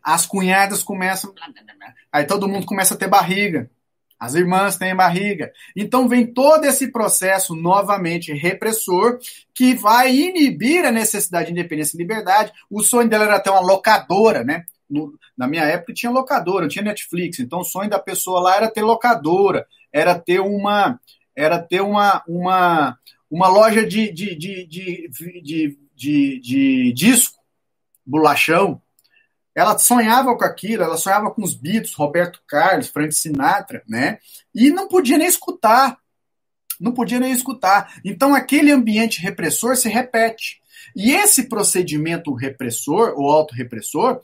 As cunhadas começam. Aí todo mundo começa a ter barriga. As irmãs têm barriga. Então vem todo esse processo novamente repressor que vai inibir a necessidade de independência e liberdade. O sonho dela era ter uma locadora, né? No, na minha época tinha locadora, tinha Netflix. Então o sonho da pessoa lá era ter locadora, era ter uma, era ter uma, uma, uma loja de, de, de, de, de, de, de disco, bolachão. Ela sonhava com aquilo, ela sonhava com os Beatles, Roberto Carlos, Frank Sinatra, né? E não podia nem escutar. Não podia nem escutar. Então aquele ambiente repressor se repete. E esse procedimento repressor, ou autorrepressor,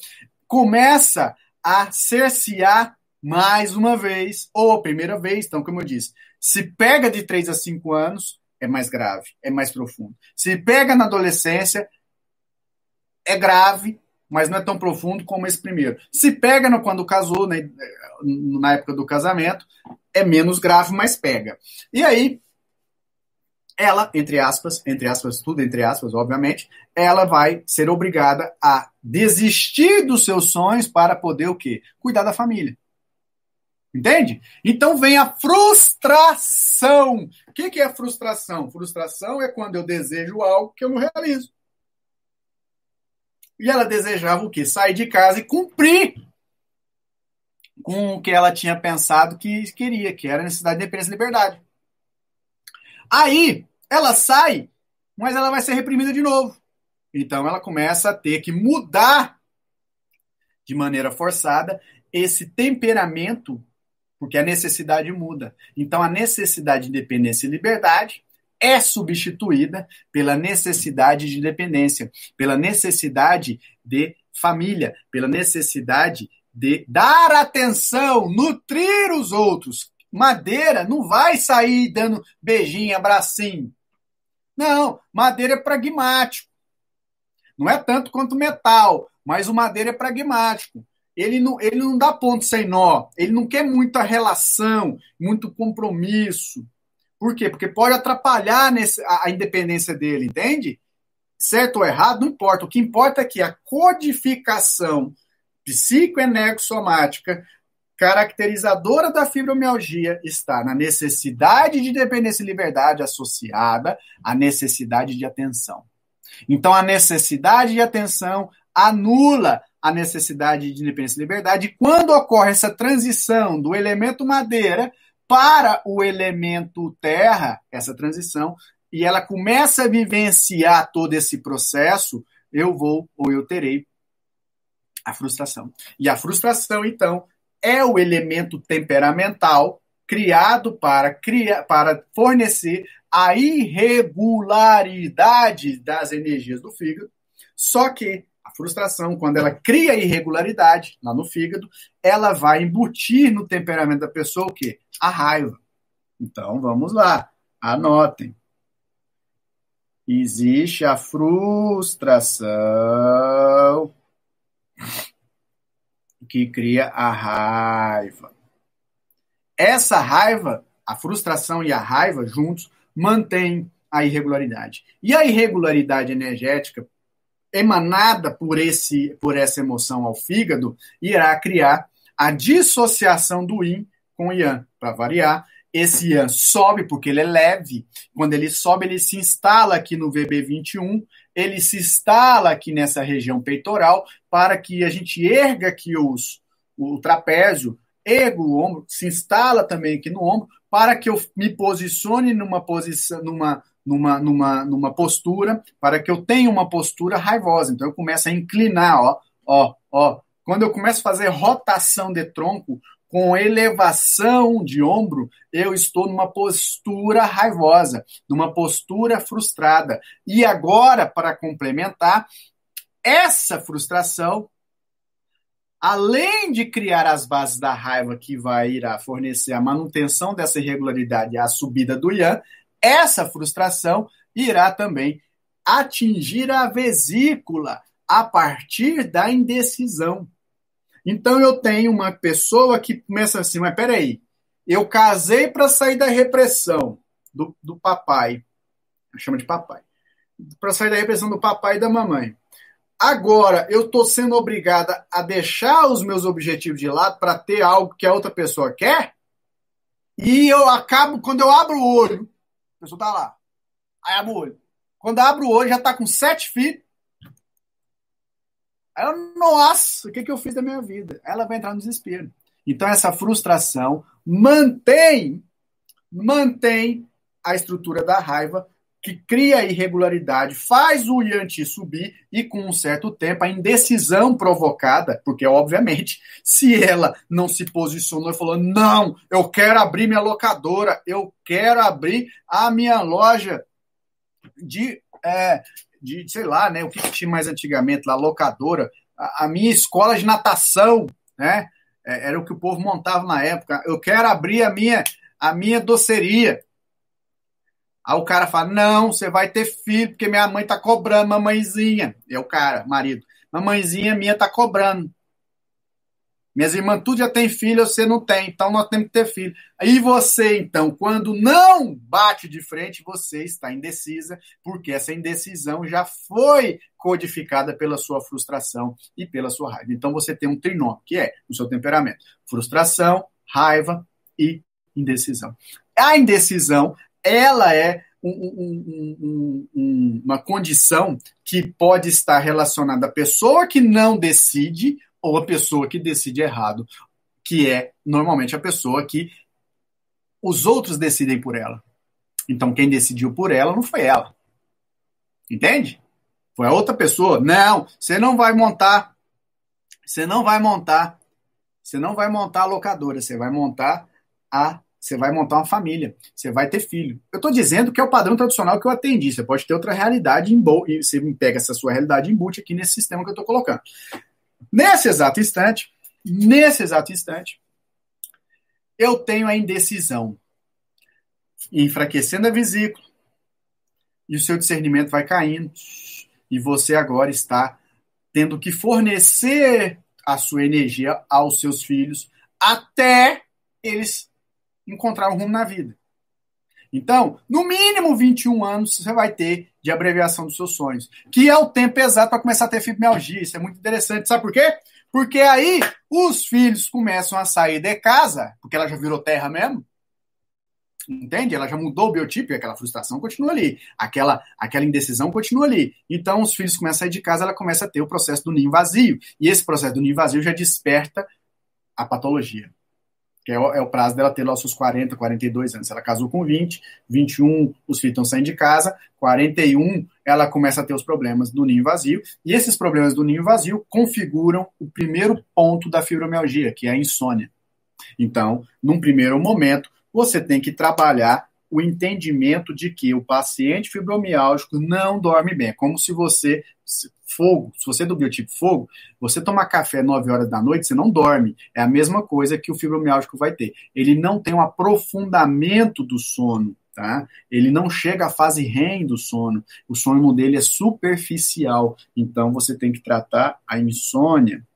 começa a cercear mais uma vez, ou primeira vez, então, como eu disse, se pega de 3 a 5 anos, é mais grave, é mais profundo. Se pega na adolescência, é grave, mas não é tão profundo como esse primeiro. Se pega no, quando casou, né, na época do casamento, é menos grave, mas pega. E aí, ela, entre aspas, entre aspas, tudo entre aspas, obviamente, ela vai ser obrigada a desistir dos seus sonhos para poder o quê? Cuidar da família. Entende? Então vem a frustração. O que, que é frustração? Frustração é quando eu desejo algo que eu não realizo. E ela desejava o quê? Sair de casa e cumprir com o que ela tinha pensado que queria, que era necessidade de independência e liberdade. Aí, ela sai, mas ela vai ser reprimida de novo. Então, ela começa a ter que mudar de maneira forçada esse temperamento, porque a necessidade muda. Então, a necessidade de independência e liberdade é substituída pela necessidade de independência, pela necessidade de família, pela necessidade de dar atenção, nutrir os outros. Madeira não vai sair dando beijinho, abracinho. Não, madeira é pragmático. Não é tanto quanto metal, mas o madeira é pragmático. Ele não, ele não dá ponto sem nó. Ele não quer muita relação, muito compromisso. Por quê? Porque pode atrapalhar nesse, a, a independência dele, entende? Certo ou errado, não importa. O que importa é que a codificação psicoenergossomática caracterizadora da fibromialgia está na necessidade de dependência e liberdade associada à necessidade de atenção. Então, a necessidade de atenção anula a necessidade de independência e liberdade. E quando ocorre essa transição do elemento madeira para o elemento terra, essa transição, e ela começa a vivenciar todo esse processo, eu vou ou eu terei a frustração. E a frustração, então, é o elemento temperamental criado para, criar, para fornecer a irregularidade das energias do fígado. Só que a frustração, quando ela cria irregularidade lá no fígado, ela vai embutir no temperamento da pessoa o quê? A raiva. Então, vamos lá, anotem. Existe a frustração que cria a raiva. Essa raiva, a frustração e a raiva juntos, mantêm a irregularidade. E a irregularidade energética emanada por, esse, por essa emoção ao fígado irá criar a dissociação do yin com o yang. Para variar, esse yang sobe porque ele é leve. Quando ele sobe, ele se instala aqui no VB21, ele se instala aqui nessa região peitoral para que a gente erga aqui os, o trapézio, erga o ombro, se instala também aqui no ombro, para que eu me posicione numa posição, numa, numa, numa, numa postura, para que eu tenha uma postura raivosa. Então eu começo a inclinar, ó, ó, ó. Quando eu começo a fazer rotação de tronco com elevação de ombro, eu estou numa postura raivosa, numa postura frustrada. E agora, para complementar, essa frustração, além de criar as bases da raiva que vai irá fornecer a manutenção dessa irregularidade a subida do Yan, essa frustração irá também atingir a vesícula a partir da indecisão. Então eu tenho uma pessoa que começa assim, mas peraí, eu casei para sair da repressão do, do papai, chama de papai, para sair da repressão do papai e da mamãe. Agora eu estou sendo obrigada a deixar os meus objetivos de lado para ter algo que a outra pessoa quer? E eu acabo, quando eu abro o olho, a pessoa tá lá. Aí abre o olho. Quando abre o olho, já tá com sete filhos. Ela, nossa, o que, que eu fiz da minha vida? Ela vai entrar no desespero. Então, essa frustração mantém, mantém a estrutura da raiva que cria a irregularidade, faz o Yanti subir e, com um certo tempo, a indecisão provocada, porque, obviamente, se ela não se posicionou e falou: não, eu quero abrir minha locadora, eu quero abrir a minha loja de, é, de sei lá, né, o que tinha mais antigamente lá, locadora, a, a minha escola de natação, né, é, era o que o povo montava na época, eu quero abrir a minha, a minha doceria Aí o cara fala: Não, você vai ter filho, porque minha mãe tá cobrando, mamãezinha. É o cara, marido. Mamãezinha minha tá cobrando. Minhas irmãs tudo já tem filho, você não tem, então nós temos que ter filho. Aí você, então, quando não bate de frente, você está indecisa, porque essa indecisão já foi codificada pela sua frustração e pela sua raiva. Então você tem um trinômio, que é o seu temperamento: frustração, raiva e indecisão. A indecisão ela é um, um, um, uma condição que pode estar relacionada à pessoa que não decide ou a pessoa que decide errado, que é normalmente a pessoa que os outros decidem por ela. Então quem decidiu por ela não foi ela. Entende? Foi a outra pessoa. Não, você não vai montar. Você não vai montar. Você não vai montar a locadora, você vai montar a você vai montar uma família, você vai ter filho. Eu estou dizendo que é o padrão tradicional que eu atendi. Você pode ter outra realidade em e você pega essa sua realidade em embute aqui nesse sistema que eu estou colocando. Nesse exato instante, nesse exato instante, eu tenho a indecisão enfraquecendo a vesícula e o seu discernimento vai caindo e você agora está tendo que fornecer a sua energia aos seus filhos até eles encontrar um rumo na vida. Então, no mínimo 21 anos você vai ter de abreviação dos seus sonhos, que é o tempo exato para começar a ter fibromialgia. Isso é muito interessante. Sabe por quê? Porque aí os filhos começam a sair de casa, porque ela já virou terra mesmo. Entende? Ela já mudou o biotipo e aquela frustração continua ali. Aquela, aquela indecisão continua ali. Então, os filhos começam a sair de casa, ela começa a ter o processo do ninho vazio. E esse processo do ninho vazio já desperta a patologia que é o, é o, prazo dela ter lá os seus 40, 42 anos. Ela casou com 20, 21, os filhos estão saindo de casa, 41, ela começa a ter os problemas do ninho vazio, e esses problemas do ninho vazio configuram o primeiro ponto da fibromialgia, que é a insônia. Então, num primeiro momento, você tem que trabalhar o entendimento de que o paciente fibromialgico não dorme bem. É como se você fogo, se você é do biotipo fogo, você tomar café 9 horas da noite, você não dorme. É a mesma coisa que o fibromialgico vai ter. Ele não tem um aprofundamento do sono, tá? Ele não chega à fase REM do sono. O sono dele é superficial. Então você tem que tratar a insônia.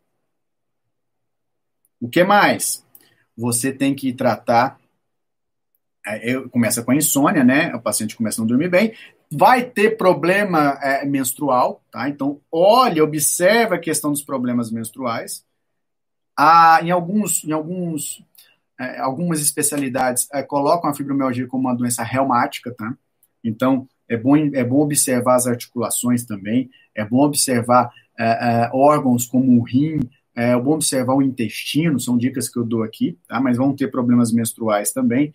O que mais? Você tem que tratar é, começa com a insônia, né? O paciente começa a não dormir bem vai ter problema é, menstrual, tá? Então, olha, observa a questão dos problemas menstruais. Ah, em alguns, em alguns, é, algumas especialidades é, colocam a fibromialgia como uma doença reumática, tá? Então, é bom, é bom observar as articulações também, é bom observar é, é, órgãos como o rim, é, é bom observar o intestino, são dicas que eu dou aqui, tá? Mas vão ter problemas menstruais também.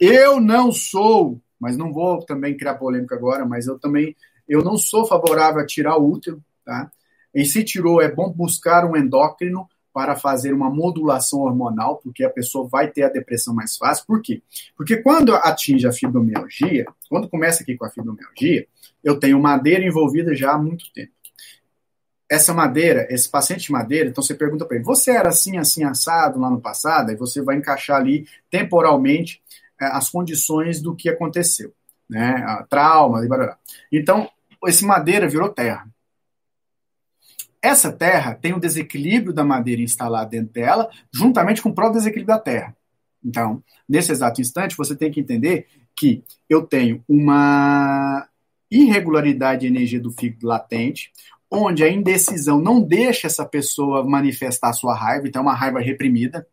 Eu não sou mas não vou também criar polêmica agora, mas eu também eu não sou favorável a tirar o útero, tá? E se tirou, é bom buscar um endócrino para fazer uma modulação hormonal, porque a pessoa vai ter a depressão mais fácil. Por quê? Porque quando atinge a fibromialgia, quando começa aqui com a fibromialgia, eu tenho madeira envolvida já há muito tempo. Essa madeira, esse paciente de madeira, então você pergunta para ele: você era assim, assim, assado lá no passado? E você vai encaixar ali temporalmente as condições do que aconteceu, né? A trauma e barará. Então, esse madeira virou terra. Essa terra tem o desequilíbrio da madeira instalada dentro dela, juntamente com o próprio desequilíbrio da terra. Então, nesse exato instante, você tem que entender que eu tenho uma irregularidade de energia do fígado latente, onde a indecisão não deixa essa pessoa manifestar sua raiva, então é uma raiva reprimida,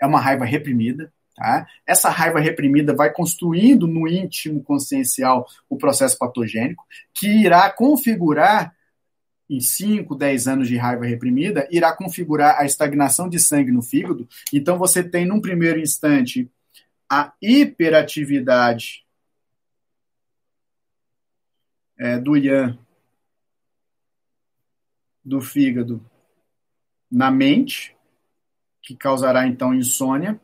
é uma raiva reprimida. Tá? Essa raiva reprimida vai construindo no íntimo consciencial o processo patogênico, que irá configurar, em 5, 10 anos de raiva reprimida, irá configurar a estagnação de sangue no fígado. Então, você tem, num primeiro instante, a hiperatividade é, do Yan, do fígado, na mente, que causará, então, insônia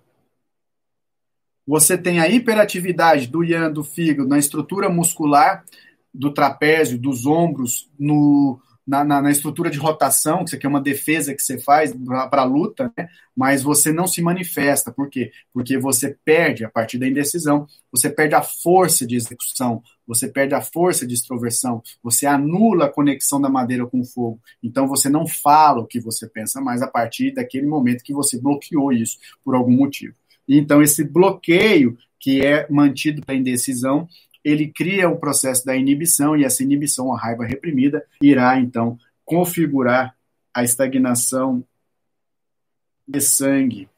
você tem a hiperatividade do yang, do fígado, na estrutura muscular do trapézio, dos ombros, no, na, na, na, estrutura de rotação, que isso aqui é uma defesa que você faz para a luta, né? mas você não se manifesta. Por quê? Porque você perde, a partir da indecisão, você perde a força de execução, você perde a força de extroversão, você anula a conexão da madeira com o fogo. Então você não fala o que você pensa mais a partir daquele momento que você bloqueou isso por algum motivo. Então, esse bloqueio que é mantido para indecisão, ele cria o processo da inibição, e essa inibição, a raiva reprimida, irá, então, configurar a estagnação de sangue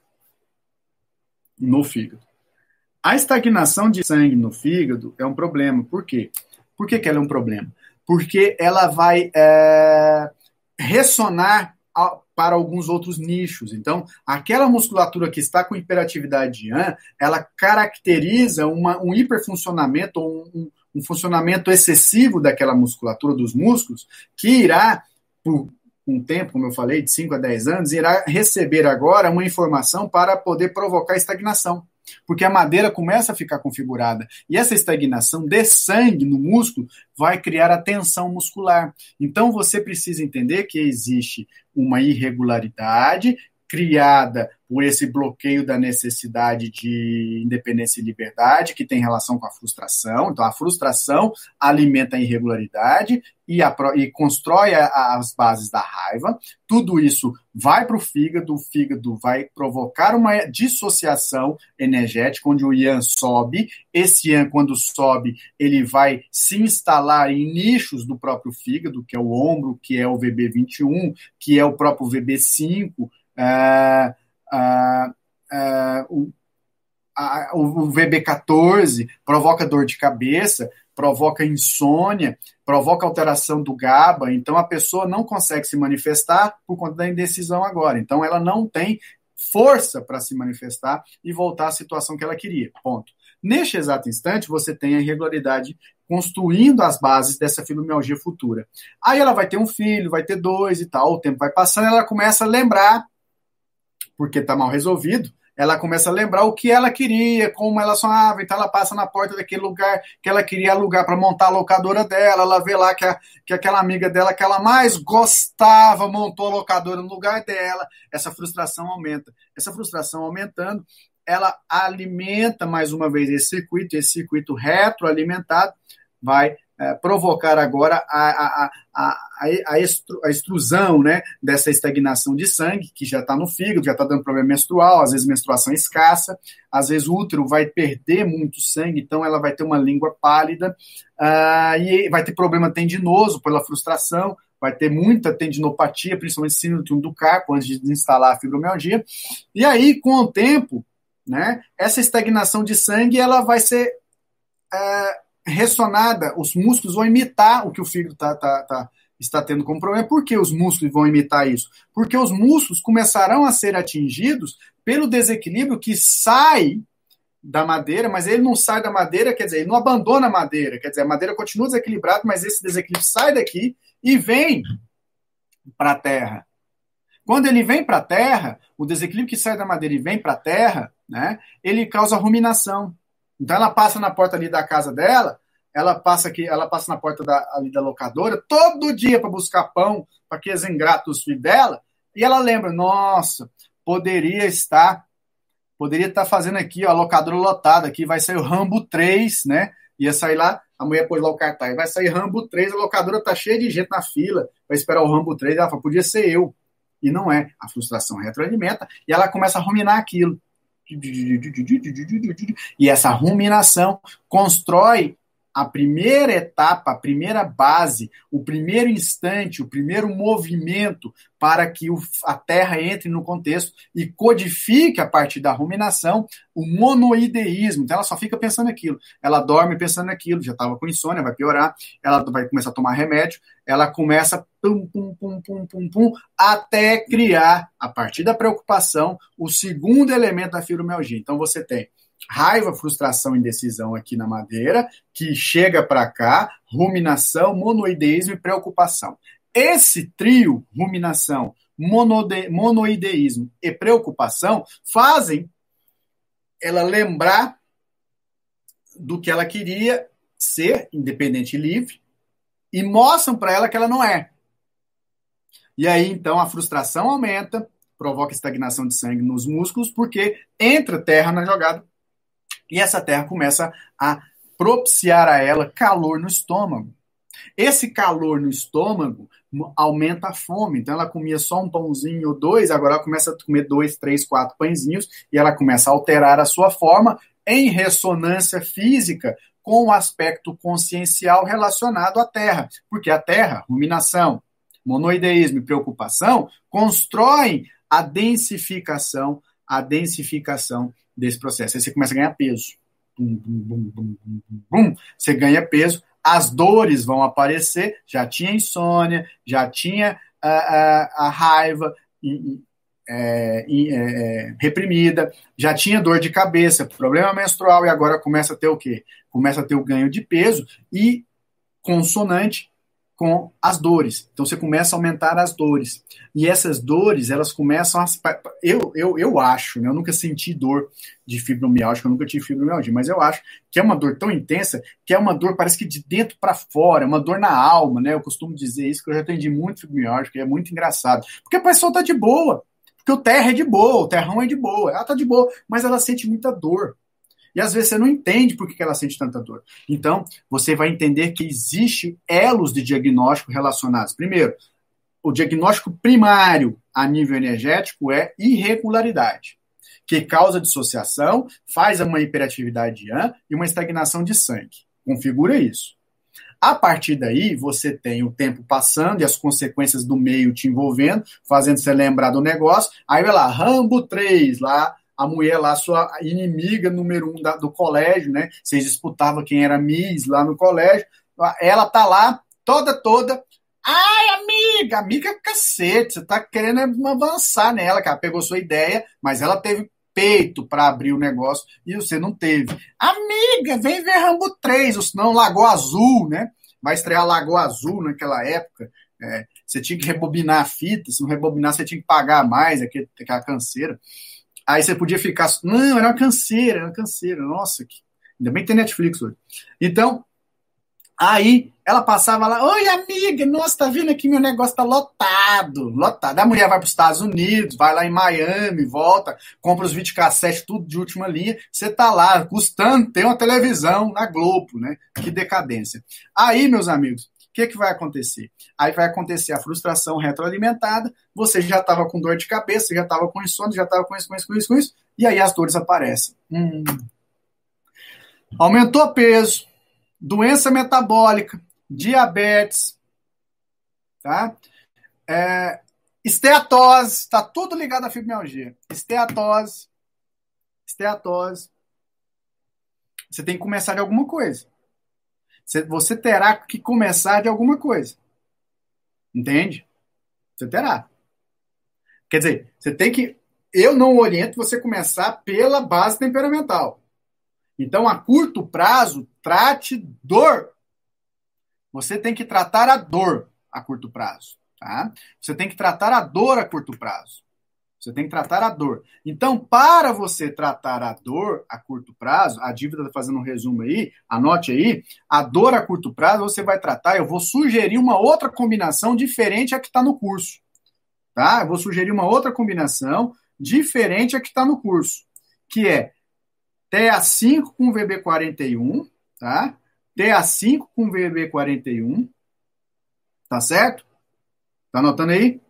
no fígado. A estagnação de sangue no fígado é um problema. Por quê? Por que, que ela é um problema? Porque ela vai é, ressonar para alguns outros nichos. Então, aquela musculatura que está com hiperatividade Yan, ela caracteriza uma, um hiperfuncionamento, um, um funcionamento excessivo daquela musculatura dos músculos, que irá, por um tempo, como eu falei, de 5 a 10 anos, irá receber agora uma informação para poder provocar estagnação porque a madeira começa a ficar configurada. E essa estagnação de sangue no músculo vai criar a tensão muscular. Então você precisa entender que existe uma irregularidade criada por esse bloqueio da necessidade de independência e liberdade, que tem relação com a frustração. Então, a frustração alimenta a irregularidade e, a, e constrói a, as bases da raiva. Tudo isso vai para o fígado, o fígado vai provocar uma dissociação energética, onde o Ian sobe. Esse Ian, quando sobe, ele vai se instalar em nichos do próprio fígado, que é o ombro, que é o VB21, que é o próprio VB5. Uh, uh, uh, o, o VB14 provoca dor de cabeça, provoca insônia, provoca alteração do GABA, então a pessoa não consegue se manifestar por conta da indecisão agora. Então ela não tem força para se manifestar e voltar à situação que ela queria. Ponto. Neste exato instante, você tem a irregularidade construindo as bases dessa fibromialgia futura. Aí ela vai ter um filho, vai ter dois e tal, o tempo vai passando, ela começa a lembrar, porque está mal resolvido, ela começa a lembrar o que ela queria, como ela sonhava, então ela passa na porta daquele lugar que ela queria alugar para montar a locadora dela, ela vê lá que, a, que aquela amiga dela que ela mais gostava montou a locadora no lugar dela, essa frustração aumenta. Essa frustração aumentando, ela alimenta mais uma vez esse circuito, esse circuito retroalimentado vai é, provocar agora a, a, a, a, a extrusão né, dessa estagnação de sangue, que já está no fígado, já está dando problema menstrual, às vezes menstruação escassa, às vezes o útero vai perder muito sangue, então ela vai ter uma língua pálida, uh, e vai ter problema tendinoso pela frustração, vai ter muita tendinopatia, principalmente síndrome do carpo, antes de instalar a fibromialgia, e aí, com o tempo, né, essa estagnação de sangue ela vai ser... Uh, ressonada, os músculos vão imitar o que o fígado tá, tá, tá, está tendo como problema. Por que os músculos vão imitar isso? Porque os músculos começarão a ser atingidos pelo desequilíbrio que sai da madeira, mas ele não sai da madeira, quer dizer, ele não abandona a madeira, quer dizer, a madeira continua desequilibrada, mas esse desequilíbrio sai daqui e vem para a terra. Quando ele vem para a terra, o desequilíbrio que sai da madeira e vem para a terra, né, ele causa ruminação. Então ela passa na porta ali da casa dela, ela passa aqui, ela passa na porta da, ali da locadora todo dia para buscar pão para aqueles ingratos filhos dela, e ela lembra, nossa, poderia estar poderia estar fazendo aqui, ó, a locadora lotada aqui, vai sair o Rambo 3, né? Ia sair lá, a mulher pôs lá o cartaz, vai sair Rambo 3, a locadora tá cheia de gente na fila, vai esperar o Rambo 3, ela fala, podia ser eu. E não é. A frustração retroalimenta e ela começa a ruminar aquilo. E essa ruminação constrói a primeira etapa, a primeira base, o primeiro instante, o primeiro movimento para que a Terra entre no contexto e codifique a partir da ruminação o monoideísmo. Então ela só fica pensando aquilo. Ela dorme pensando aquilo, já estava com insônia, vai piorar, ela vai começar a tomar remédio, ela começa pum, pum, pum, pum, pum, pum, até criar, a partir da preocupação, o segundo elemento da fibromialgia. Então você tem raiva, frustração e indecisão aqui na madeira, que chega para cá, ruminação, monoideísmo e preocupação. Esse trio, ruminação, monode, monoideísmo e preocupação, fazem ela lembrar do que ela queria ser, independente e livre, e mostram para ela que ela não é. E aí, então, a frustração aumenta, provoca estagnação de sangue nos músculos, porque entra terra na jogada e essa terra começa a propiciar a ela calor no estômago. Esse calor no estômago aumenta a fome. Então ela comia só um pãozinho ou dois, agora ela começa a comer dois, três, quatro pãezinhos e ela começa a alterar a sua forma em ressonância física com o aspecto consciencial relacionado à Terra. Porque a Terra, ruminação, monoideísmo e preocupação, constroem a densificação, a densificação desse processo. Aí você começa a ganhar peso. Bum, bum, bum, você ganha peso, as dores vão aparecer. Já tinha insônia, já tinha a, a, a raiva é, é, reprimida, já tinha dor de cabeça, problema menstrual, e agora começa a ter o quê? Começa a ter o ganho de peso e consonante com as dores. Então você começa a aumentar as dores. E essas dores, elas começam a. Eu, eu, eu acho, né? eu nunca senti dor de fibromialgia, eu nunca tive fibromialgia, mas eu acho que é uma dor tão intensa que é uma dor, parece que de dentro para fora, é uma dor na alma, né? Eu costumo dizer isso, que eu já atendi muito fibromialgia, que é muito engraçado. Porque a pessoa tá de boa. Porque o terra é de boa, o terrão é de boa, ela tá de boa, mas ela sente muita dor. E às vezes você não entende por que ela sente tanta dor. Então, você vai entender que existe elos de diagnóstico relacionados. Primeiro, o diagnóstico primário a nível energético é irregularidade, que causa dissociação, faz uma hiperatividade de e uma estagnação de sangue. Configura isso. A partir daí, você tem o tempo passando e as consequências do meio te envolvendo, fazendo você lembrar do negócio. Aí vai lá, Rambo 3, lá a mulher lá, sua inimiga número um da, do colégio, né? Vocês disputavam quem era Miss lá no colégio. Ela tá lá, toda, toda. Ai, amiga, amiga cacete, você tá querendo avançar nela, cara. Pegou sua ideia, mas ela teve peito para abrir o negócio e você não teve. Amiga, vem ver Rambo 3, ou senão Lagoa Azul, né? Vai estrear Lagoa Azul naquela época. É, você tinha que rebobinar a fita, se não rebobinar, você tinha que pagar mais, aquela canseira. Aí você podia ficar. Não, era uma canseira, era uma canseira. Nossa, que... ainda bem que tem Netflix hoje. Então, aí ela passava lá, oi amiga, nossa, tá vendo aqui meu negócio tá lotado, lotado. A mulher vai para os Estados Unidos, vai lá em Miami, volta, compra os videocassete, tudo de última linha. Você tá lá, custando ter uma televisão na Globo, né? Que decadência. Aí, meus amigos, que, que vai acontecer? Aí vai acontecer a frustração retroalimentada, você já estava com dor de cabeça, já estava com insônia, já estava com isso, com isso, com isso, com isso, e aí as dores aparecem. Hum. Aumentou peso, doença metabólica, diabetes, tá? É, esteatose, está tudo ligado à fibromialgia. Esteatose, esteatose. Você tem que começar de alguma coisa. Você terá que começar de alguma coisa. Entende? Você terá. Quer dizer, você tem que. Eu não oriento você começar pela base temperamental. Então, a curto prazo, trate dor. Você tem que tratar a dor a curto prazo. Tá? Você tem que tratar a dor a curto prazo. Você tem que tratar a dor. Então, para você tratar a dor a curto prazo, a dívida está fazendo um resumo aí, anote aí, a dor a curto prazo você vai tratar, eu vou sugerir uma outra combinação diferente a que está no curso. Tá? Eu vou sugerir uma outra combinação diferente a que está no curso, que é TA5 com VB41, tá? TA5 com VB41, tá certo? Tá anotando aí?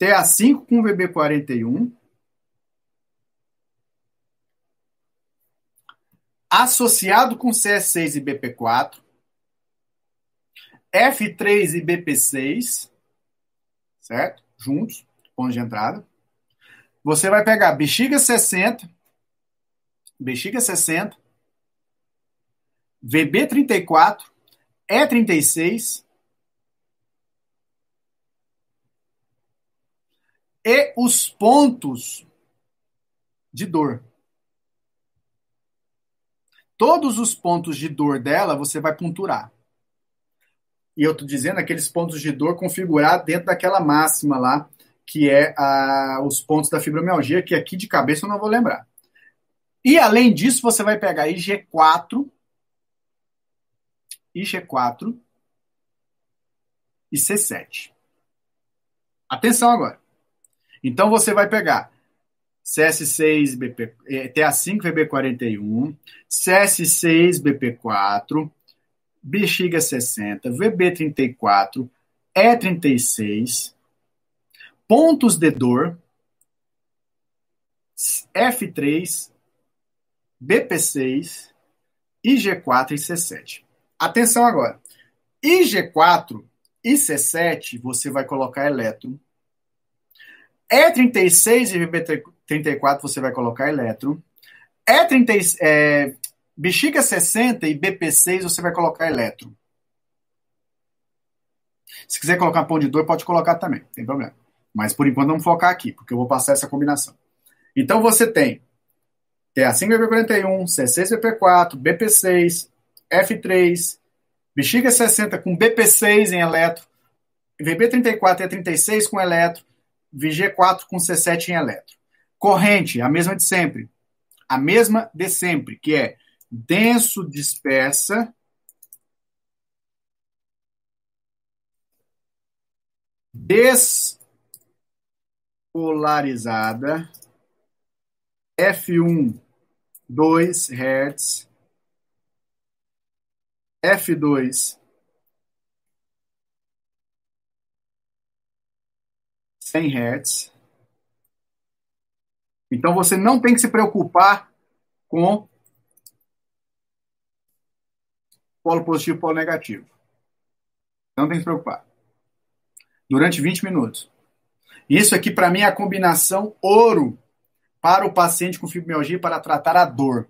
TA5 com VB41, associado com CS6 e BP4, F3 e BP6, certo? Juntos, ponto de entrada. Você vai pegar bexiga 60, bexiga 60, VB34, E36, e os pontos de dor. Todos os pontos de dor dela você vai ponturar. E eu estou dizendo aqueles pontos de dor configurar dentro daquela máxima lá, que é a, os pontos da fibromialgia, que aqui de cabeça eu não vou lembrar. E além disso, você vai pegar IG4, IG4 e C7. Atenção agora. Então você vai pegar CS6 BP, TA5 VB41, CS6 BP4, bexiga 60, VB34, E36, pontos de dor, F3, BP6, IG4 e C7. Atenção agora. IG4 e C7 você vai colocar elétron e36 e VB34 você vai colocar elétron. E30, é, bexiga 60 e BP6 você vai colocar elétron. Se quiser colocar pão de dor, pode colocar também, não tem problema. Mas por enquanto vamos focar aqui, porque eu vou passar essa combinação. Então você tem TA5BP41, C6BP4, BP6, F3, bexiga 60 com BP6 em eletro, VB34 e 36 com eletro, VG4 com C7 em eletro. Corrente, a mesma de sempre. A mesma de sempre, que é denso dispersa polarizada, F1, 2 Hz, F2, 100 Hz. Então você não tem que se preocupar com polo positivo polo negativo. Não tem que se preocupar. Durante 20 minutos. Isso aqui, para mim, é a combinação ouro para o paciente com fibromialgia para tratar a dor.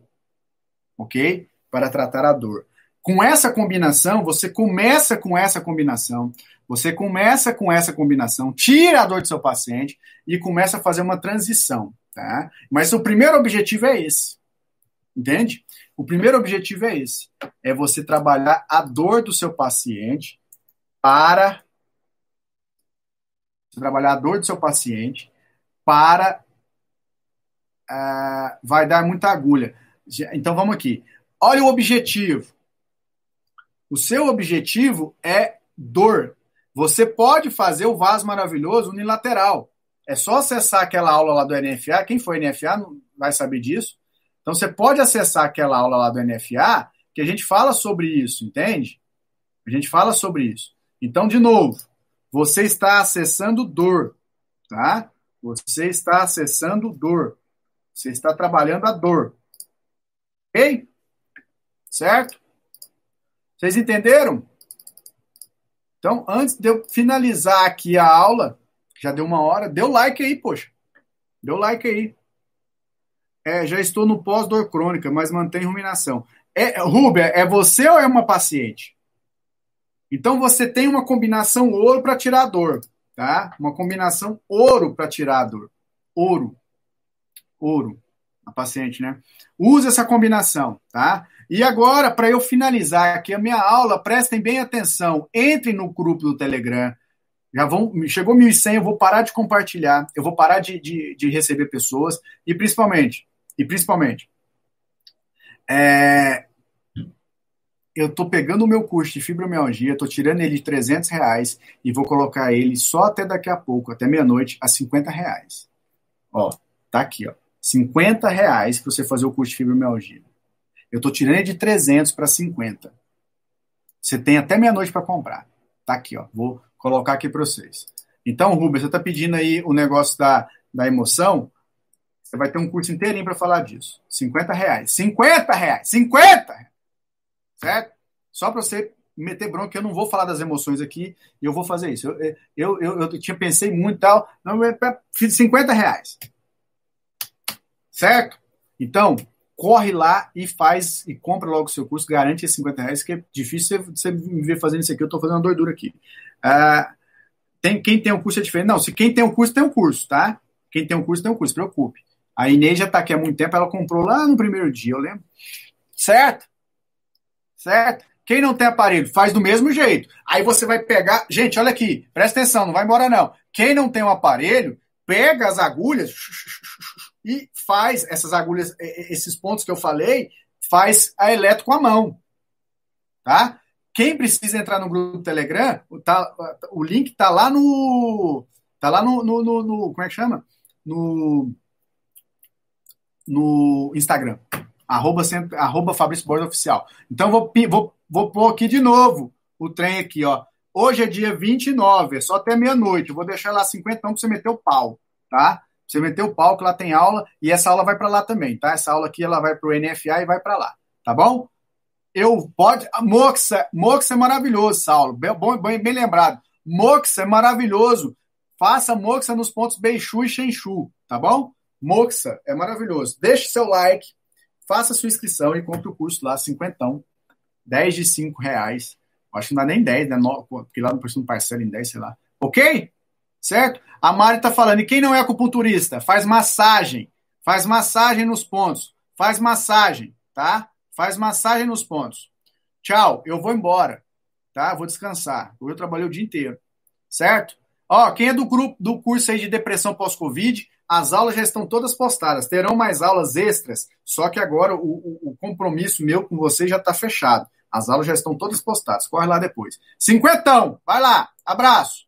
Ok? Para tratar a dor. Com essa combinação, você começa com essa combinação, você começa com essa combinação, tira a dor do seu paciente e começa a fazer uma transição. Tá? Mas o primeiro objetivo é esse. Entende? O primeiro objetivo é esse: é você trabalhar a dor do seu paciente para trabalhar a dor do seu paciente para uh, vai dar muita agulha. Então vamos aqui. Olha o objetivo. O seu objetivo é dor. Você pode fazer o vaso maravilhoso unilateral. É só acessar aquela aula lá do NFA. Quem foi NFA não vai saber disso. Então você pode acessar aquela aula lá do NFA, que a gente fala sobre isso, entende? A gente fala sobre isso. Então, de novo, você está acessando dor, tá? Você está acessando dor. Você está trabalhando a dor. Ok? Certo? Vocês entenderam? Então, antes de eu finalizar aqui a aula, já deu uma hora, deu like aí, poxa. Deu like aí. É, já estou no pós-dor crônica, mas mantém ruminação. É, Rubia, é você ou é uma paciente? Então você tem uma combinação ouro para tirar a dor, tá? Uma combinação ouro para tirar a dor. Ouro. Ouro. A paciente, né? Use essa combinação, tá? E agora, para eu finalizar aqui a minha aula, prestem bem atenção. Entrem no grupo do Telegram. Já vão, chegou 1.100, eu vou parar de compartilhar, eu vou parar de, de, de receber pessoas e principalmente, e principalmente, é, eu estou pegando o meu curso de fibromialgia, estou tirando ele de 300 reais e vou colocar ele só até daqui a pouco, até meia-noite, a 50 reais. Ó, tá aqui, ó. 50 reais para você fazer o curso de fibromialgia. Eu estou tirando de 300 para 50. Você tem até meia-noite para comprar. Tá aqui, ó. Vou colocar aqui para vocês. Então, Rubens, você está pedindo aí o negócio da, da emoção. Você vai ter um curso inteirinho para falar disso. 50 reais. 50 reais! 50! Certo? Só para você meter bronca, eu não vou falar das emoções aqui e eu vou fazer isso. Eu, eu, eu, eu tinha pensei muito e tal, não, fiz 50 reais. Certo? Então, corre lá e faz e compra logo o seu curso, garante esses 50 reais, que é difícil você, me ver fazendo isso aqui, eu estou fazendo uma doidura aqui. Uh, tem, quem tem um curso é diferente. Não, se quem tem um curso, tem um curso, tá? Quem tem o curso, tem o curso, preocupe. A Inês já está aqui há muito tempo, ela comprou lá no primeiro dia, eu lembro. Certo? certo? Quem não tem aparelho, faz do mesmo jeito. Aí você vai pegar. Gente, olha aqui, presta atenção, não vai embora não. Quem não tem um aparelho, pega as agulhas e faz essas agulhas, esses pontos que eu falei, faz a eletro com a mão. Tá? Quem precisa entrar no grupo do Telegram, tá, o link tá lá no. Tá lá no, no, no, no Como é que chama? No. No Instagram arroba, arroba Fabrício Borges Oficial. Então, vou, vou, vou pôr aqui de novo o trem aqui, ó. Hoje é dia 29, é só até meia-noite. Vou deixar lá 50 para você meter o pau, tá? Você meter o pau, que lá tem aula, e essa aula vai para lá também, tá? Essa aula aqui, ela vai para o NFA e vai para lá, tá bom? Eu, pode... Moxa, Moxa é maravilhoso, Saulo, bem, bem, bem lembrado. Moxa é maravilhoso. Faça Moxa nos pontos Beixu e Xenchu, tá bom? Moxa é maravilhoso. Deixe seu like, faça sua inscrição e compre o curso lá, cinquentão, 10 de 5 reais. Acho que não dá nem 10, né? Porque lá no preço não parcela em 10, sei lá. Ok? Certo? A Mari tá falando, e quem não é acupunturista? Faz massagem. Faz massagem nos pontos. Faz massagem, tá? Faz massagem nos pontos. Tchau, eu vou embora, tá? Vou descansar. Eu trabalhei o dia inteiro, certo? Ó, quem é do grupo do curso aí de depressão pós-Covid, as aulas já estão todas postadas. Terão mais aulas extras, só que agora o, o, o compromisso meu com você já está fechado. As aulas já estão todas postadas. Corre lá depois. Cinquentão, vai lá. Abraço.